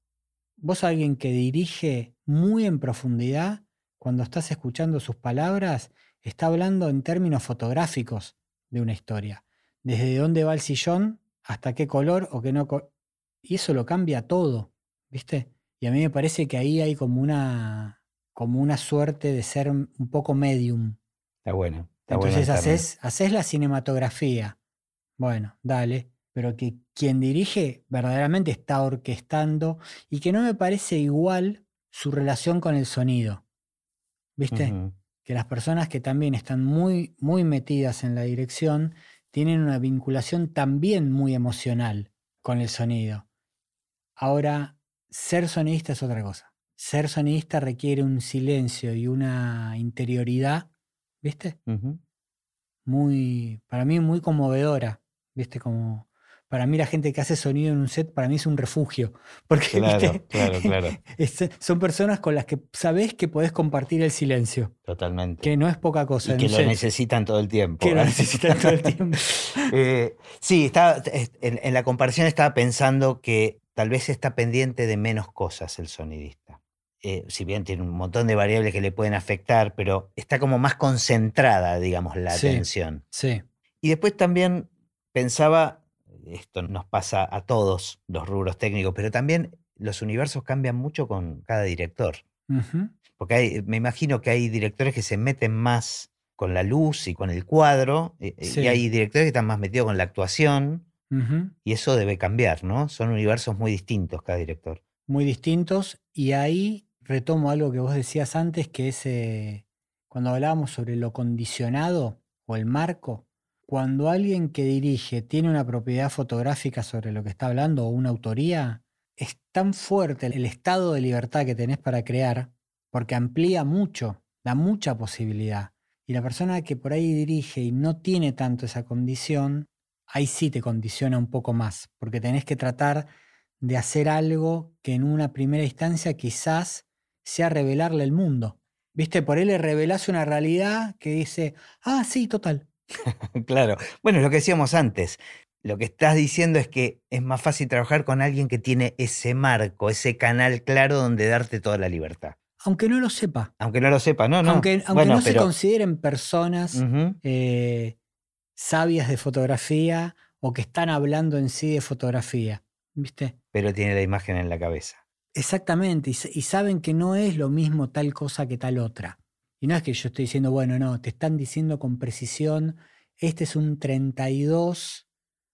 Vos alguien que dirige muy en profundidad, cuando estás escuchando sus palabras, está hablando en términos fotográficos de una historia. Desde dónde va el sillón hasta qué color o qué no. Y eso lo cambia todo, ¿viste? Y a mí me parece que ahí hay como una, como una suerte de ser un poco medium. Está bueno. Está Entonces haces, haces la cinematografía. Bueno, dale. Pero que quien dirige verdaderamente está orquestando y que no me parece igual su relación con el sonido. ¿Viste? Que las personas que también están muy, muy metidas en la dirección tienen una vinculación también muy emocional con el sonido. Ahora, ser sonidista es otra cosa. Ser sonidista requiere un silencio y una interioridad, ¿viste? Muy, para mí muy conmovedora, ¿viste? Como, para mí la gente que hace sonido en un set, para mí es un refugio, *laughs* porque Claro, ¿viste? claro, claro. *laughs* Es- son personas con las que sabés que podés compartir el silencio, Totalmente. que no es poca cosa. y que lo set, necesitan todo el tiempo. que lo ¿eh? necesitan todo el *laughs* tiempo. Eh, sí, estaba, en, en la comparación estaba pensando que tal vez está pendiente de menos cosas el sonidista. Eh, si bien tiene un montón de variables que le pueden afectar, pero está como más concentrada, digamos, la Sí. atención. Sí, Y después también pensaba, esto nos pasa a todos los rubros técnicos, pero también los universos cambian mucho con cada director. Porque hay- me imagino que hay directores que se meten más con la luz y con el cuadro, eh, Sí. y hay directores que están más metidos con la actuación, y eso debe cambiar, ¿no? Son universos muy distintos cada director. muy distintos. Y ahí retomo algo que vos decías antes, que es eh, cuando hablábamos sobre lo condicionado o el marco. Cuando alguien que dirige tiene una propiedad fotográfica sobre lo que está hablando o una autoría, es tan fuerte el estado de libertad que tenés para crear, porque amplía mucho, da mucha posibilidad. Y la persona que por ahí dirige y no tiene tanto esa condición, ahí sí te condiciona un poco más, porque tenés que tratar de hacer algo que en una primera instancia quizás sea revelarle el mundo. ¿Viste? Por él le revelás una realidad que dice, ah, sí, total. *laughs* claro. Bueno, es lo que decíamos antes. Lo que estás diciendo es que es más fácil trabajar con alguien que tiene ese marco, ese canal claro donde darte toda la libertad. Aunque no lo sepa. Aunque no lo sepa, no, no. Aunque, aunque Bueno, no se consideren personas eh, sabias de fotografía o que están hablando en sí de fotografía. ¿Viste? Pero tiene la imagen en la cabeza. Exactamente. Y, saben que no es lo mismo tal cosa que tal otra. Y no es que yo estoy diciendo, bueno, no, te están diciendo con precisión, este es un 32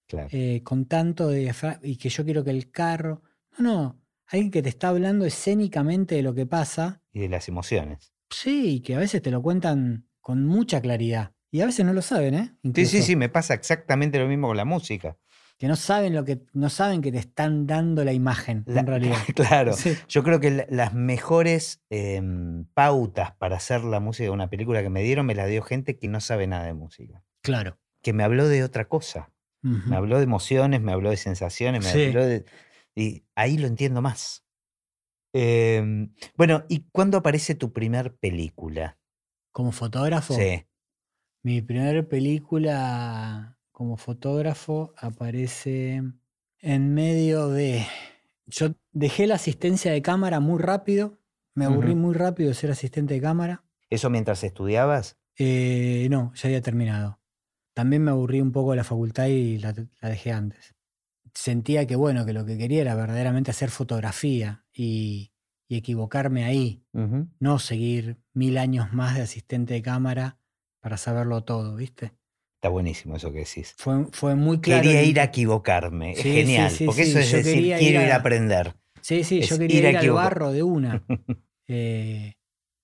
Claro. eh, con tanto de y que yo quiero que el carro. No, no. Alguien que te está hablando escénicamente de lo que pasa, Y de las emociones. sí, y que a veces te lo cuentan con mucha claridad. Y a veces no lo saben, ¿eh? Sí, Incluso, sí, sí, me pasa exactamente lo mismo con la música. Que no saben lo que, no saben que te están dando la imagen, La- en realidad. *laughs* Claro. Sí. Yo creo que la- las mejores em, pautas para hacer la música de una película que me dieron me la dio gente que no sabe nada de música. Claro. Que me habló de otra cosa. Me habló de emociones, me habló de sensaciones, me Sí. habló de. Y ahí lo entiendo más. Em, bueno, ¿y cuándo aparece tu primer película? Como fotógrafo, Sí. Mi primera película como fotógrafo aparece en medio de... Yo dejé la asistencia de cámara muy rápido, me aburrí muy rápido de ser asistente de cámara. ¿Eso mientras estudiabas? Eh, no, ya había terminado. También me aburrí un poco de la facultad y la, la dejé antes. Sentía que, bueno, que lo que quería era verdaderamente hacer fotografía y, y equivocarme ahí, no seguir mil años más de asistente de cámara para saberlo todo, ¿viste? Está buenísimo eso que decís. Fue, fue muy claro. Quería ir a equivocarme. Sí, es genial. sí, porque sí, eso es yo decir, quiero ir ir a aprender. Sí, sí, yo quería ir a ir al barro de una. *laughs* Eh,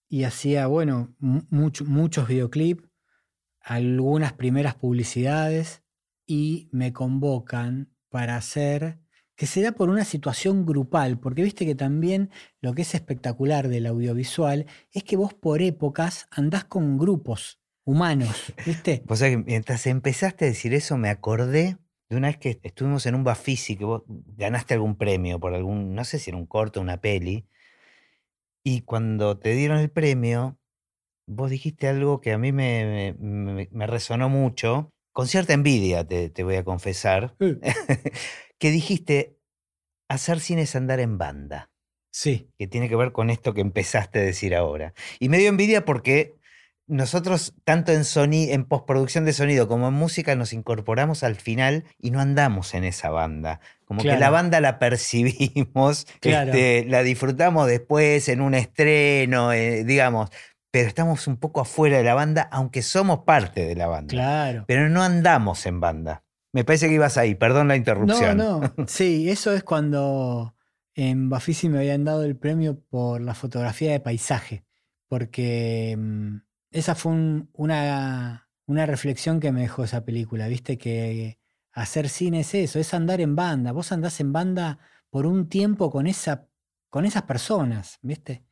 y hacía, bueno, mu- mucho- muchos videoclips, algunas primeras publicidades y me convocan para hacer, que se da por una situación grupal, porque viste que también lo que es espectacular del audiovisual es que vos por épocas andás con grupos humanos, ¿viste? *laughs* Vos sabés que mientras empezaste a decir eso, me acordé de una vez que estuvimos en un Bafisi, que vos ganaste algún premio por algún, no sé si era un corto o una peli, y cuando te dieron el premio, vos dijiste algo que a mí me, me- me- me resonó mucho, con cierta envidia, te, te voy a confesar, *laughs* que dijiste, hacer cine es andar en banda. Sí, que tiene que ver con esto que empezaste a decir ahora. Y me dio envidia porque nosotros, tanto en, postproducción de sonido como en música, nos incorporamos al final y no andamos en esa banda. Como que la banda la percibimos, *laughs* Claro. este, la disfrutamos después en un estreno, eh, digamos, pero estamos un poco afuera de la banda, aunque somos parte de la banda. claro. Pero no andamos en banda. Me parece que ibas ahí, perdón la No, interrupción. no. *laughs* Sí, eso es cuando en Bafisi me habían dado el premio por la fotografía de paisaje, porque mm, esa fue un- una, una reflexión que me dejó esa película, viste que hacer cine es eso, es andar en banda. Vos andás en banda por un tiempo con, esa, con esas personas, viste.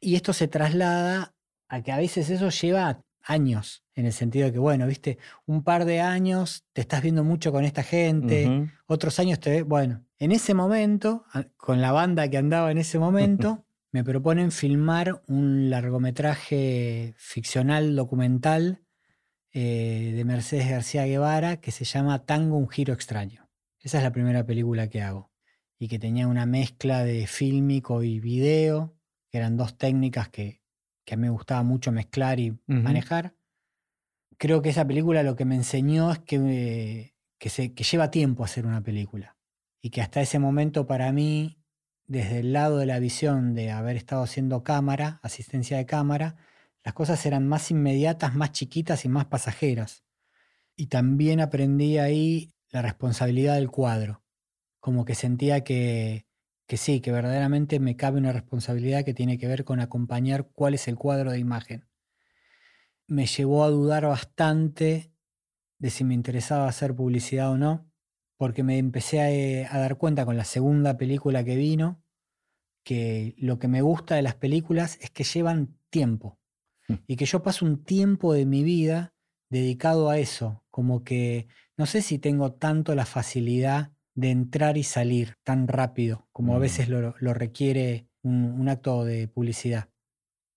Y esto se traslada a que a veces eso lleva años, en el sentido de que, bueno, viste, un par de años te estás viendo mucho con esta gente, otros años te bueno, en ese momento, con la banda que andaba en ese momento, me proponen filmar un largometraje ficcional documental eh, de Mercedes García Guevara que se llama Tango, un giro extraño. Esa es la primera película que hago. Y que tenía una mezcla de fílmico y video, que eran dos técnicas que, que a mí me gustaba mucho mezclar y manejar. Creo que esa película lo que me enseñó es que, eh, que, se, que lleva tiempo hacer una película. Y que hasta ese momento para mí, desde el lado de la visión de haber estado haciendo cámara, asistencia de cámara, las cosas eran más inmediatas, más chiquitas y más pasajeras. Y también aprendí ahí la responsabilidad del cuadro. Como que sentía que, que sí, que verdaderamente me cabe una responsabilidad que tiene que ver con acompañar cuál es el cuadro de imagen. Me llevó a dudar bastante de si me interesaba hacer publicidad o no, porque me empecé a, eh, a dar cuenta con la segunda película que vino que lo que me gusta de las películas es que llevan tiempo Mm. y que yo paso un tiempo de mi vida dedicado a eso, como que no sé si tengo tanto la facilidad de entrar y salir tan rápido como a Mm. veces lo, lo requiere un, un acto de publicidad.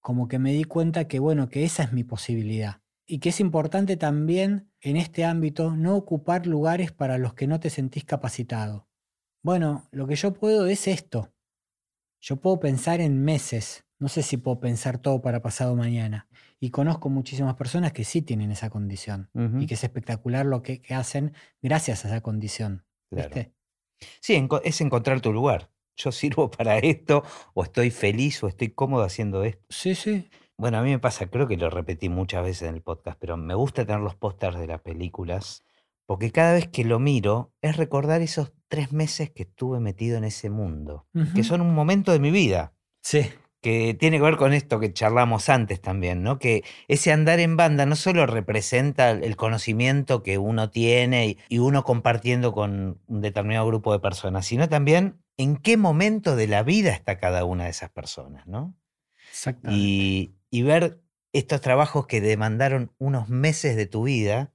Como que me di cuenta que bueno, que esa es mi posibilidad y que es importante también en este ámbito no ocupar lugares para los que no te sentís capacitado. Bueno, lo que yo puedo es esto. Yo puedo pensar en meses, no sé si puedo pensar todo para pasado mañana. Y conozco muchísimas personas que sí tienen esa condición y que es espectacular lo que, hacen gracias a esa condición. Sí, es encontrar tu lugar. Yo sirvo *laughs* para esto, o estoy feliz, o estoy cómodo haciendo esto. Sí, sí. Bueno, a mí me pasa, creo que lo repetí muchas veces en el podcast, pero me gusta tener los pósters de las películas, porque cada vez que lo miro es recordar esos tres meses que estuve metido en ese mundo, que son un momento de mi vida. Sí que tiene que ver con esto que charlamos antes también, ¿no? Que ese andar en banda no solo representa el conocimiento que uno tiene y uno compartiendo con un determinado grupo de personas, sino también en qué momento de la vida está cada una de esas personas, ¿no? Exactamente. Y, ver estos trabajos que demandaron unos meses de tu vida,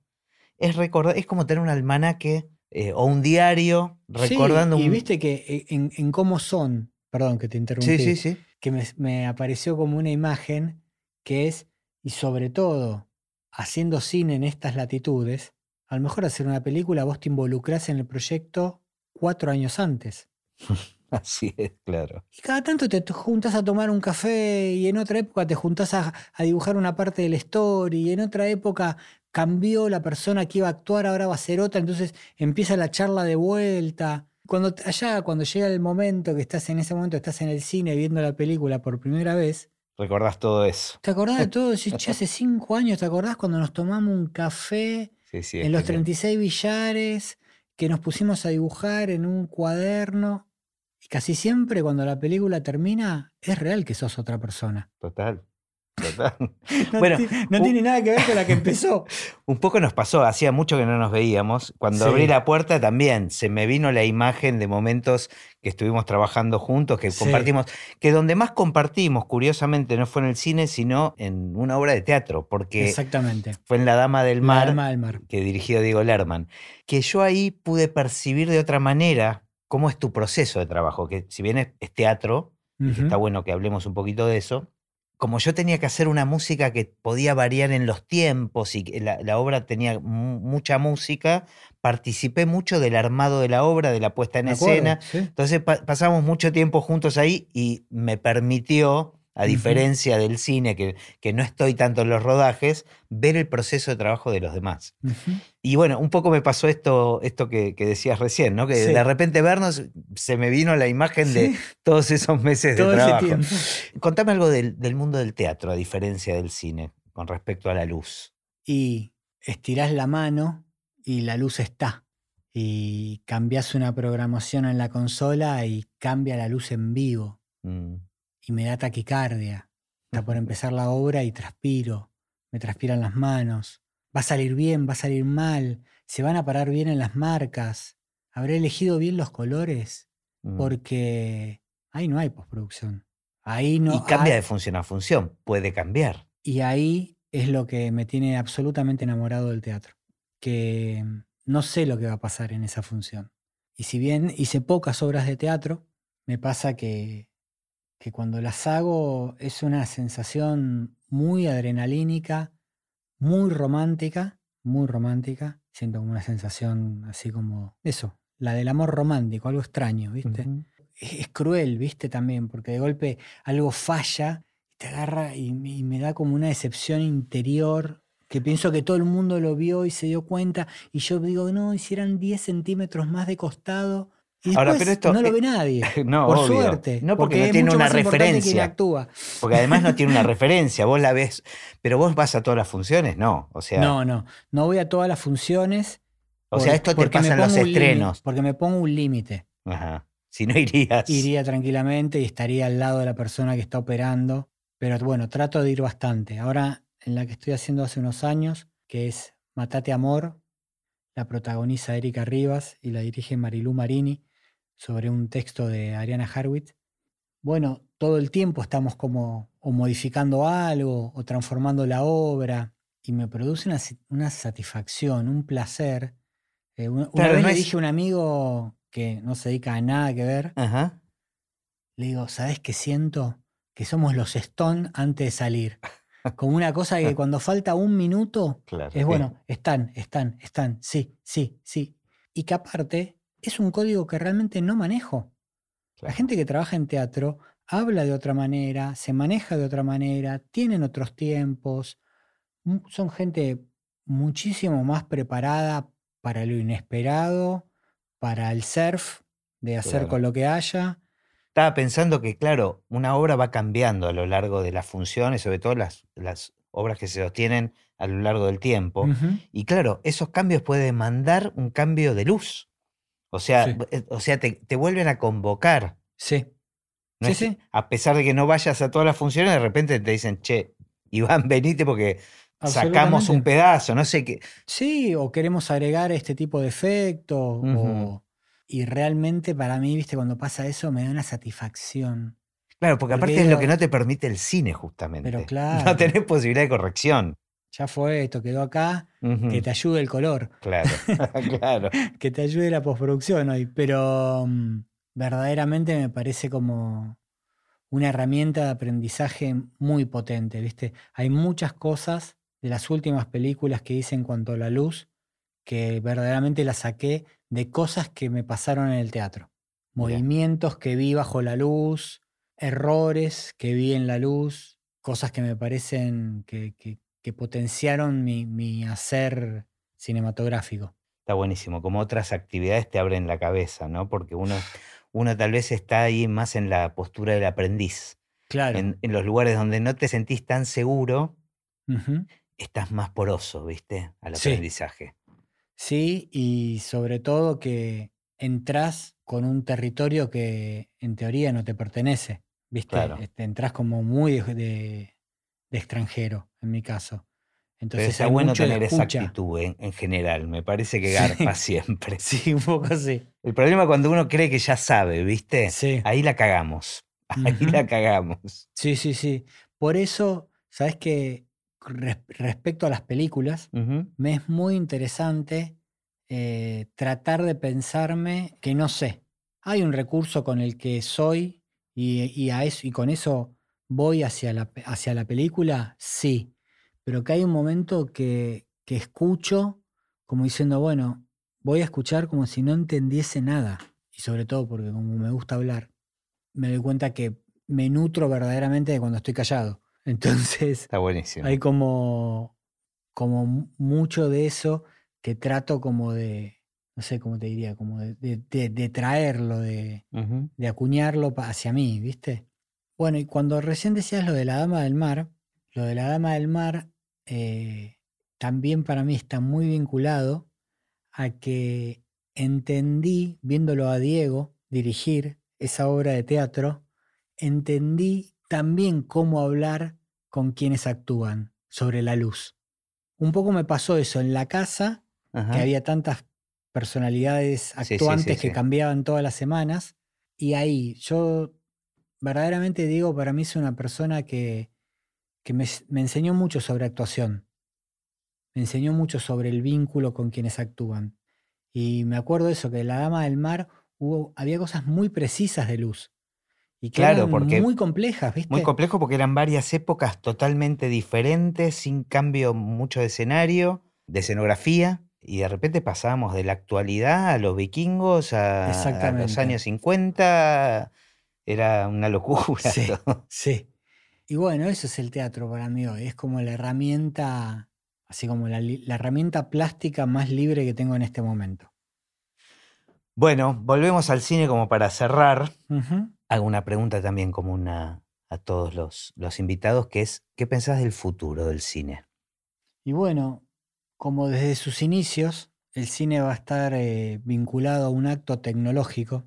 es, recordar, es como tener un almanaque eh, o un diario recordando sí, y viste que eh, en, en, cómo son, perdón que te interrumpí. Sí, sí, sí que me, apareció como una imagen que es, y sobre todo, haciendo cine en estas latitudes, a lo mejor hacer una película vos te involucrás en el proyecto cuatro años antes. *laughs* *laughs* Así es, claro. Y cada tanto te juntas a tomar un café y en otra época te juntas a, dibujar una parte de la story y en otra época cambió la persona que iba a actuar, ahora va a ser otra, entonces empieza la charla de vuelta. Cuando allá, cuando llega el momento que estás en ese momento, estás en el cine viendo la película por primera vez. Recordás todo eso. ¿Te acordás de todo? Si *laughs* hace cinco años, ¿te acordás cuando nos tomamos un café en los 36 billares? Que nos pusimos a dibujar en un cuaderno. Y casi siempre cuando la película termina, es real que sos otra persona. Total. *laughs* no, bueno, no tiene nada que ver con la que empezó. *laughs* Un poco nos pasó, hacía mucho que no nos veíamos. Cuando abrí la puerta también se me vino la imagen de momentos que estuvimos trabajando juntos, que compartimos, que donde más compartimos, curiosamente, no fue en el cine, sino en una obra de teatro, porque Exactamente. fue en La Dama del Mar, Dama del Mar. que dirigió Diego Lerman, que yo ahí pude percibir de otra manera cómo es tu proceso de trabajo, que si bien es, teatro, está bueno que hablemos un poquito de eso, como yo tenía que hacer una música que podía variar en los tiempos y la, la obra tenía mucha música, participé mucho del armado de la obra, de la puesta en escena. Entonces pasamos mucho tiempo juntos ahí y me permitió a diferencia del cine, que, que, no estoy tanto en los rodajes, ver el proceso de trabajo de los demás. Y bueno, un poco me pasó esto, esto que, decías recién, ¿no? Que de repente vernos, se me vino la imagen de todos esos meses de trabajo. Contame algo del, del, mundo del teatro, a diferencia del cine, con respecto a la luz. Y estirás la mano y la luz está. Y cambias una programación en la consola y cambia la luz en vivo. Mm y me da taquicardia. Está por empezar la obra y transpiro, me transpiran las manos. Va a salir bien, va a salir mal, se van a parar bien en las marcas. ¿Habré elegido bien los colores? Mm. Porque ahí no hay postproducción. Ahí no y cambia de función a función, puede cambiar. Y ahí es lo que me tiene absolutamente enamorado del teatro, que no sé lo que va a pasar en esa función. Y si bien hice pocas obras de teatro, me pasa que que cuando las hago es una sensación muy adrenalínica, muy romántica, muy romántica. Siento como una sensación así como eso, la del amor romántico, algo extraño, ¿viste? es, cruel, ¿viste? También, porque de golpe algo falla, te agarra y, y me da como una decepción interior que pienso que todo el mundo lo vio y se dio cuenta, y yo digo, no, hicieran 10 centímetros más de costado, Ahora, pero esto, no lo ve nadie. *laughs* No, por suerte. No porque, no tiene una referencia. Actúa. Porque además no tiene una *laughs* referencia. Vos la ves. Pero vos vas a todas las funciones, no. O sea. No, no. No voy a todas las funciones. O sea, esto te pasa en los estrenos. porque me pongo un límite. Ajá. Si no irías. Iría tranquilamente y estaría al lado de la persona que está operando. Pero bueno, trato de ir bastante. Ahora, en la que estoy haciendo hace unos años, que es Matate Amor, la protagoniza Erika Rivas y la dirige Marilú Marini sobre un texto de Ariana Harwitz, bueno, todo el tiempo estamos como o modificando algo o transformando la obra y me produce una, satisfacción, un placer. Eh, una, vez le dije a un amigo que no se dedica a nada que ver, le digo, ¿sabes qué siento? Que somos los Stone antes de salir. *laughs* Como una cosa que cuando falta un minuto, es bueno, están, están, están, sí, sí, sí. Y que aparte es un código que realmente no manejo. La gente que trabaja en teatro habla de otra manera, se maneja de otra manera, tienen otros tiempos, son gente muchísimo más preparada para lo inesperado, para el surf, de hacer con lo que haya. Estaba pensando que, claro, una obra va cambiando a lo largo de las funciones, sobre todo las, las obras que se sostienen a lo largo del tiempo. Y claro, esos cambios pueden demandar un cambio de luz. O sea, eh, o sea te, vuelven a convocar. Sí. sí, sí. A pesar de que no vayas a todas las funciones, de repente te dicen, che, Iván, *laughs* venite porque sacamos un pedazo, no sé qué. Sí, o queremos agregar este tipo de efecto. Y realmente para mí, viste, cuando pasa eso me da una satisfacción. Claro, porque aparte es lo que no te permite el cine, justamente. Pero *laughs* claro. No tenés posibilidad de corrección. Ya fue, esto quedó acá, que te ayude el color. Claro, *laughs* claro. que te ayude la postproducción hoy. Pero mm, verdaderamente me parece como una herramienta de aprendizaje muy potente, ¿viste? Hay muchas cosas de las últimas películas que hice en cuanto a la luz que verdaderamente las saqué de cosas que me pasaron en el teatro. Movimientos que vi bajo la luz, errores que vi en la luz, cosas que me parecen que, potenciaron mi, hacer cinematográfico. Está buenísimo, como otras actividades te abren la cabeza, ¿no? Porque uno, uno tal vez está ahí más en la postura del aprendiz. Claro. En, los lugares donde no te sentís tan seguro, estás más poroso, ¿viste? Al aprendizaje. Sí, y sobre todo que entras con un territorio que en teoría no te pertenece, ¿viste? Este, entras como muy de, extranjero, en mi caso. Entonces es bueno tener esa actitud en, general, me parece que garpa *laughs* siempre. Sí, un poco así. El problema es cuando uno cree que ya sabe, ¿viste? Sí. Ahí la cagamos, *laughs* ahí la cagamos. Sí, sí, sí. Por eso, ¿sabes qué? respecto a las películas, me es muy interesante eh, tratar de pensarme que no sé. Hay un recurso con el que soy y, a eso, y con eso voy hacia la, hacia la película, sí. Pero que hay un momento que, que escucho como diciendo, bueno, voy a escuchar como si no entendiese nada. Y sobre todo porque como me gusta hablar, me doy cuenta que me nutro verdaderamente de cuando estoy callado. *laughs* Entonces, Está buenísimo. hay como, como mucho de eso que trato como de, no sé cómo te diría, como de, traerlo, de, de acuñarlo hacia mí, ¿viste? Bueno, y cuando recién decías lo de la Dama del Mar, lo de la Dama del Mar eh, también para mí está muy vinculado a que entendí, viéndolo a Diego dirigir esa obra de teatro, entendí también cómo hablar con quienes actúan sobre la luz. Un poco me pasó eso en la casa, que había tantas personalidades actuantes que cambiaban todas las semanas, y ahí yo verdaderamente digo, para mí es una persona que, que me, enseñó mucho sobre actuación, me enseñó mucho sobre el vínculo con quienes actúan. Y me acuerdo de eso, que en La Dama del Mar hubo, había cosas muy precisas de luz y claro, porque muy complejas, ¿viste? Muy complejo porque eran varias épocas totalmente diferentes, sin cambio mucho de escenario, de escenografía, y de repente pasábamos de la actualidad a los vikingos, a, los años 50, era una locura. Sí, *laughs* sí. Y bueno, eso es el teatro para mí hoy, es como la herramienta, así como la, herramienta plástica más libre que tengo en este momento. Bueno, volvemos al cine como para cerrar hago una pregunta también común a, todos los, invitados, que es, ¿qué pensás del futuro del cine? Y bueno, como desde sus inicios el cine va a estar eh, vinculado a un acto tecnológico,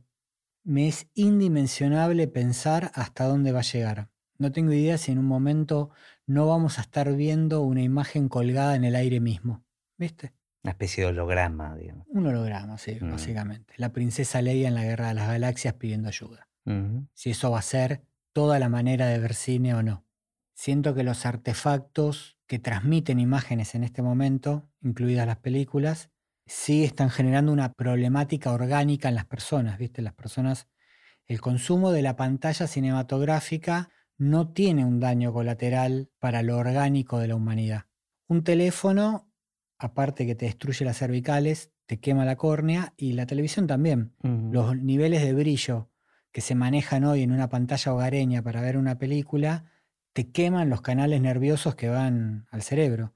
me es indimensionable pensar hasta dónde va a llegar. No tengo idea si en un momento no vamos a estar viendo una imagen colgada en el aire mismo. ¿Viste? Una especie de holograma, digamos. Un holograma, sí, mm. básicamente. La princesa Leia en la Guerra de las Galaxias pidiendo ayuda si eso va a ser toda la manera de ver cine o no. Siento que los artefactos que transmiten imágenes en este momento, incluidas las películas, sí están generando una problemática orgánica en las personas, ¿viste? Las personas, el consumo de la pantalla cinematográfica no tiene un daño colateral para lo orgánico de la humanidad. Un teléfono, aparte que te destruye las cervicales, te quema la córnea y la televisión también. Los niveles de brillo que se manejan hoy en una pantalla hogareña para ver una película, te queman los canales nerviosos que van al cerebro.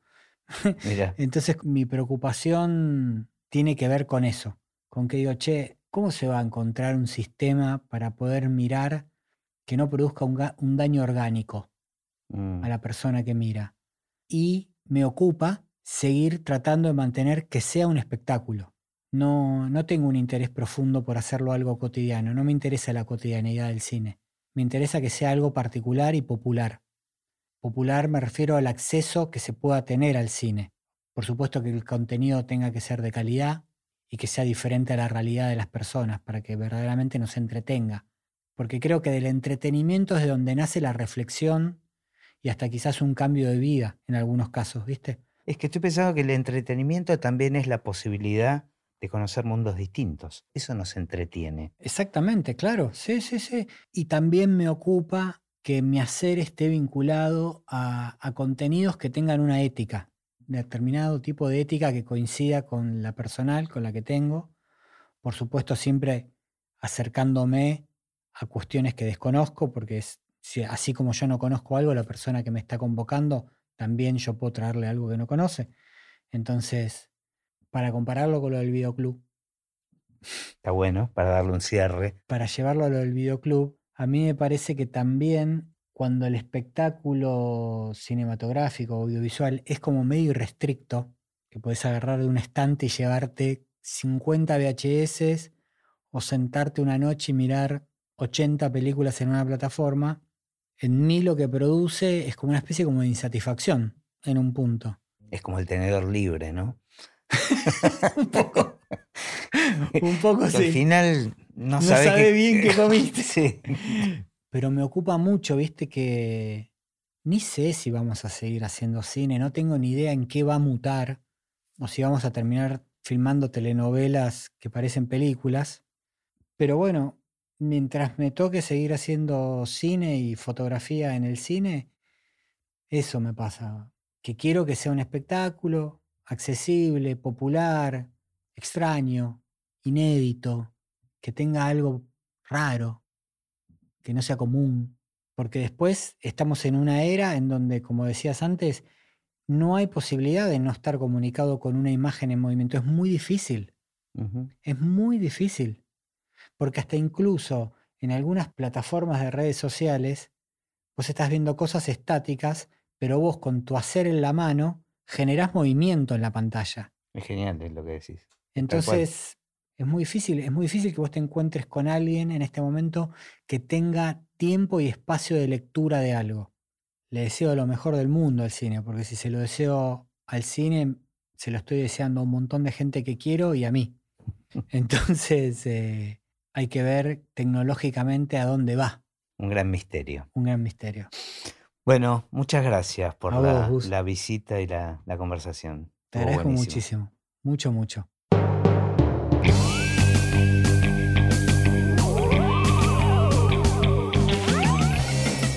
*laughs* Entonces mi preocupación tiene que ver con eso, con que digo, che, ¿cómo se va a encontrar un sistema para poder mirar que no produzca un, daño orgánico a mm. la persona que mira? Y me ocupa seguir tratando de mantener que sea un espectáculo. No, no tengo un interés profundo por hacerlo algo cotidiano, no me interesa la cotidianidad del cine, me interesa que sea algo particular y popular. Popular me refiero al acceso que se pueda tener al cine. Por supuesto que el contenido tenga que ser de calidad y que sea diferente a la realidad de las personas para que verdaderamente nos entretenga. Porque creo que del entretenimiento es de donde nace la reflexión y hasta quizás un cambio de vida en algunos casos, ¿viste? Es que estoy pensando que el entretenimiento también es la posibilidad de conocer mundos distintos. Eso nos entretiene. Exactamente, claro. Sí, sí, sí. Y también me ocupa que mi hacer esté vinculado a, contenidos que tengan una ética, determinado tipo de ética que coincida con la personal, con la que tengo. Por supuesto, siempre acercándome a cuestiones que desconozco, porque es, así como yo no conozco algo, la persona que me está convocando, también yo puedo traerle algo que no conoce. Entonces, para compararlo con lo del videoclub. Está bueno, para darle un cierre. Para llevarlo a lo del videoclub, a mí me parece que también cuando el espectáculo cinematográfico o audiovisual es como medio irrestricto, que puedes agarrar de un estante y llevarte 50 VHS o sentarte una noche y mirar 80 películas en una plataforma, en mí lo que produce es como una especie como de insatisfacción en un punto. Es como el tenedor libre, ¿no? *laughs* un poco. *laughs* un poco sí. Al final no, sabe, bien qué *laughs* comiste. sí. Pero me ocupa mucho, viste, que ni sé si vamos a seguir haciendo cine, no tengo ni idea en qué va a mutar, o si vamos a terminar filmando telenovelas que parecen películas. Pero bueno, mientras me toque seguir haciendo cine y fotografía en el cine, eso me pasa. Que quiero que sea un espectáculo accesible, popular, extraño, inédito, que tenga algo raro, que no sea común, porque después estamos en una era en donde, como decías antes, no hay posibilidad de no estar comunicado con una imagen en movimiento. Es muy difícil. Es muy difícil. Porque hasta incluso en algunas plataformas de redes sociales, vos estás viendo cosas estáticas, pero vos con tu hacer en la mano generás movimiento en la pantalla. Es genial lo que decís. Entonces, es muy difícil, es muy difícil que vos te encuentres con alguien en este momento que tenga tiempo y espacio de lectura de algo. Le deseo lo mejor del mundo al cine, porque si se lo deseo al cine, se lo estoy deseando a un montón de gente que quiero y a mí. *laughs* Entonces, eh, hay que ver tecnológicamente a dónde va. Un gran misterio. Un gran misterio. Bueno, muchas gracias por la, visita y la, conversación. Te agradezco muchísimo. Mucho, mucho.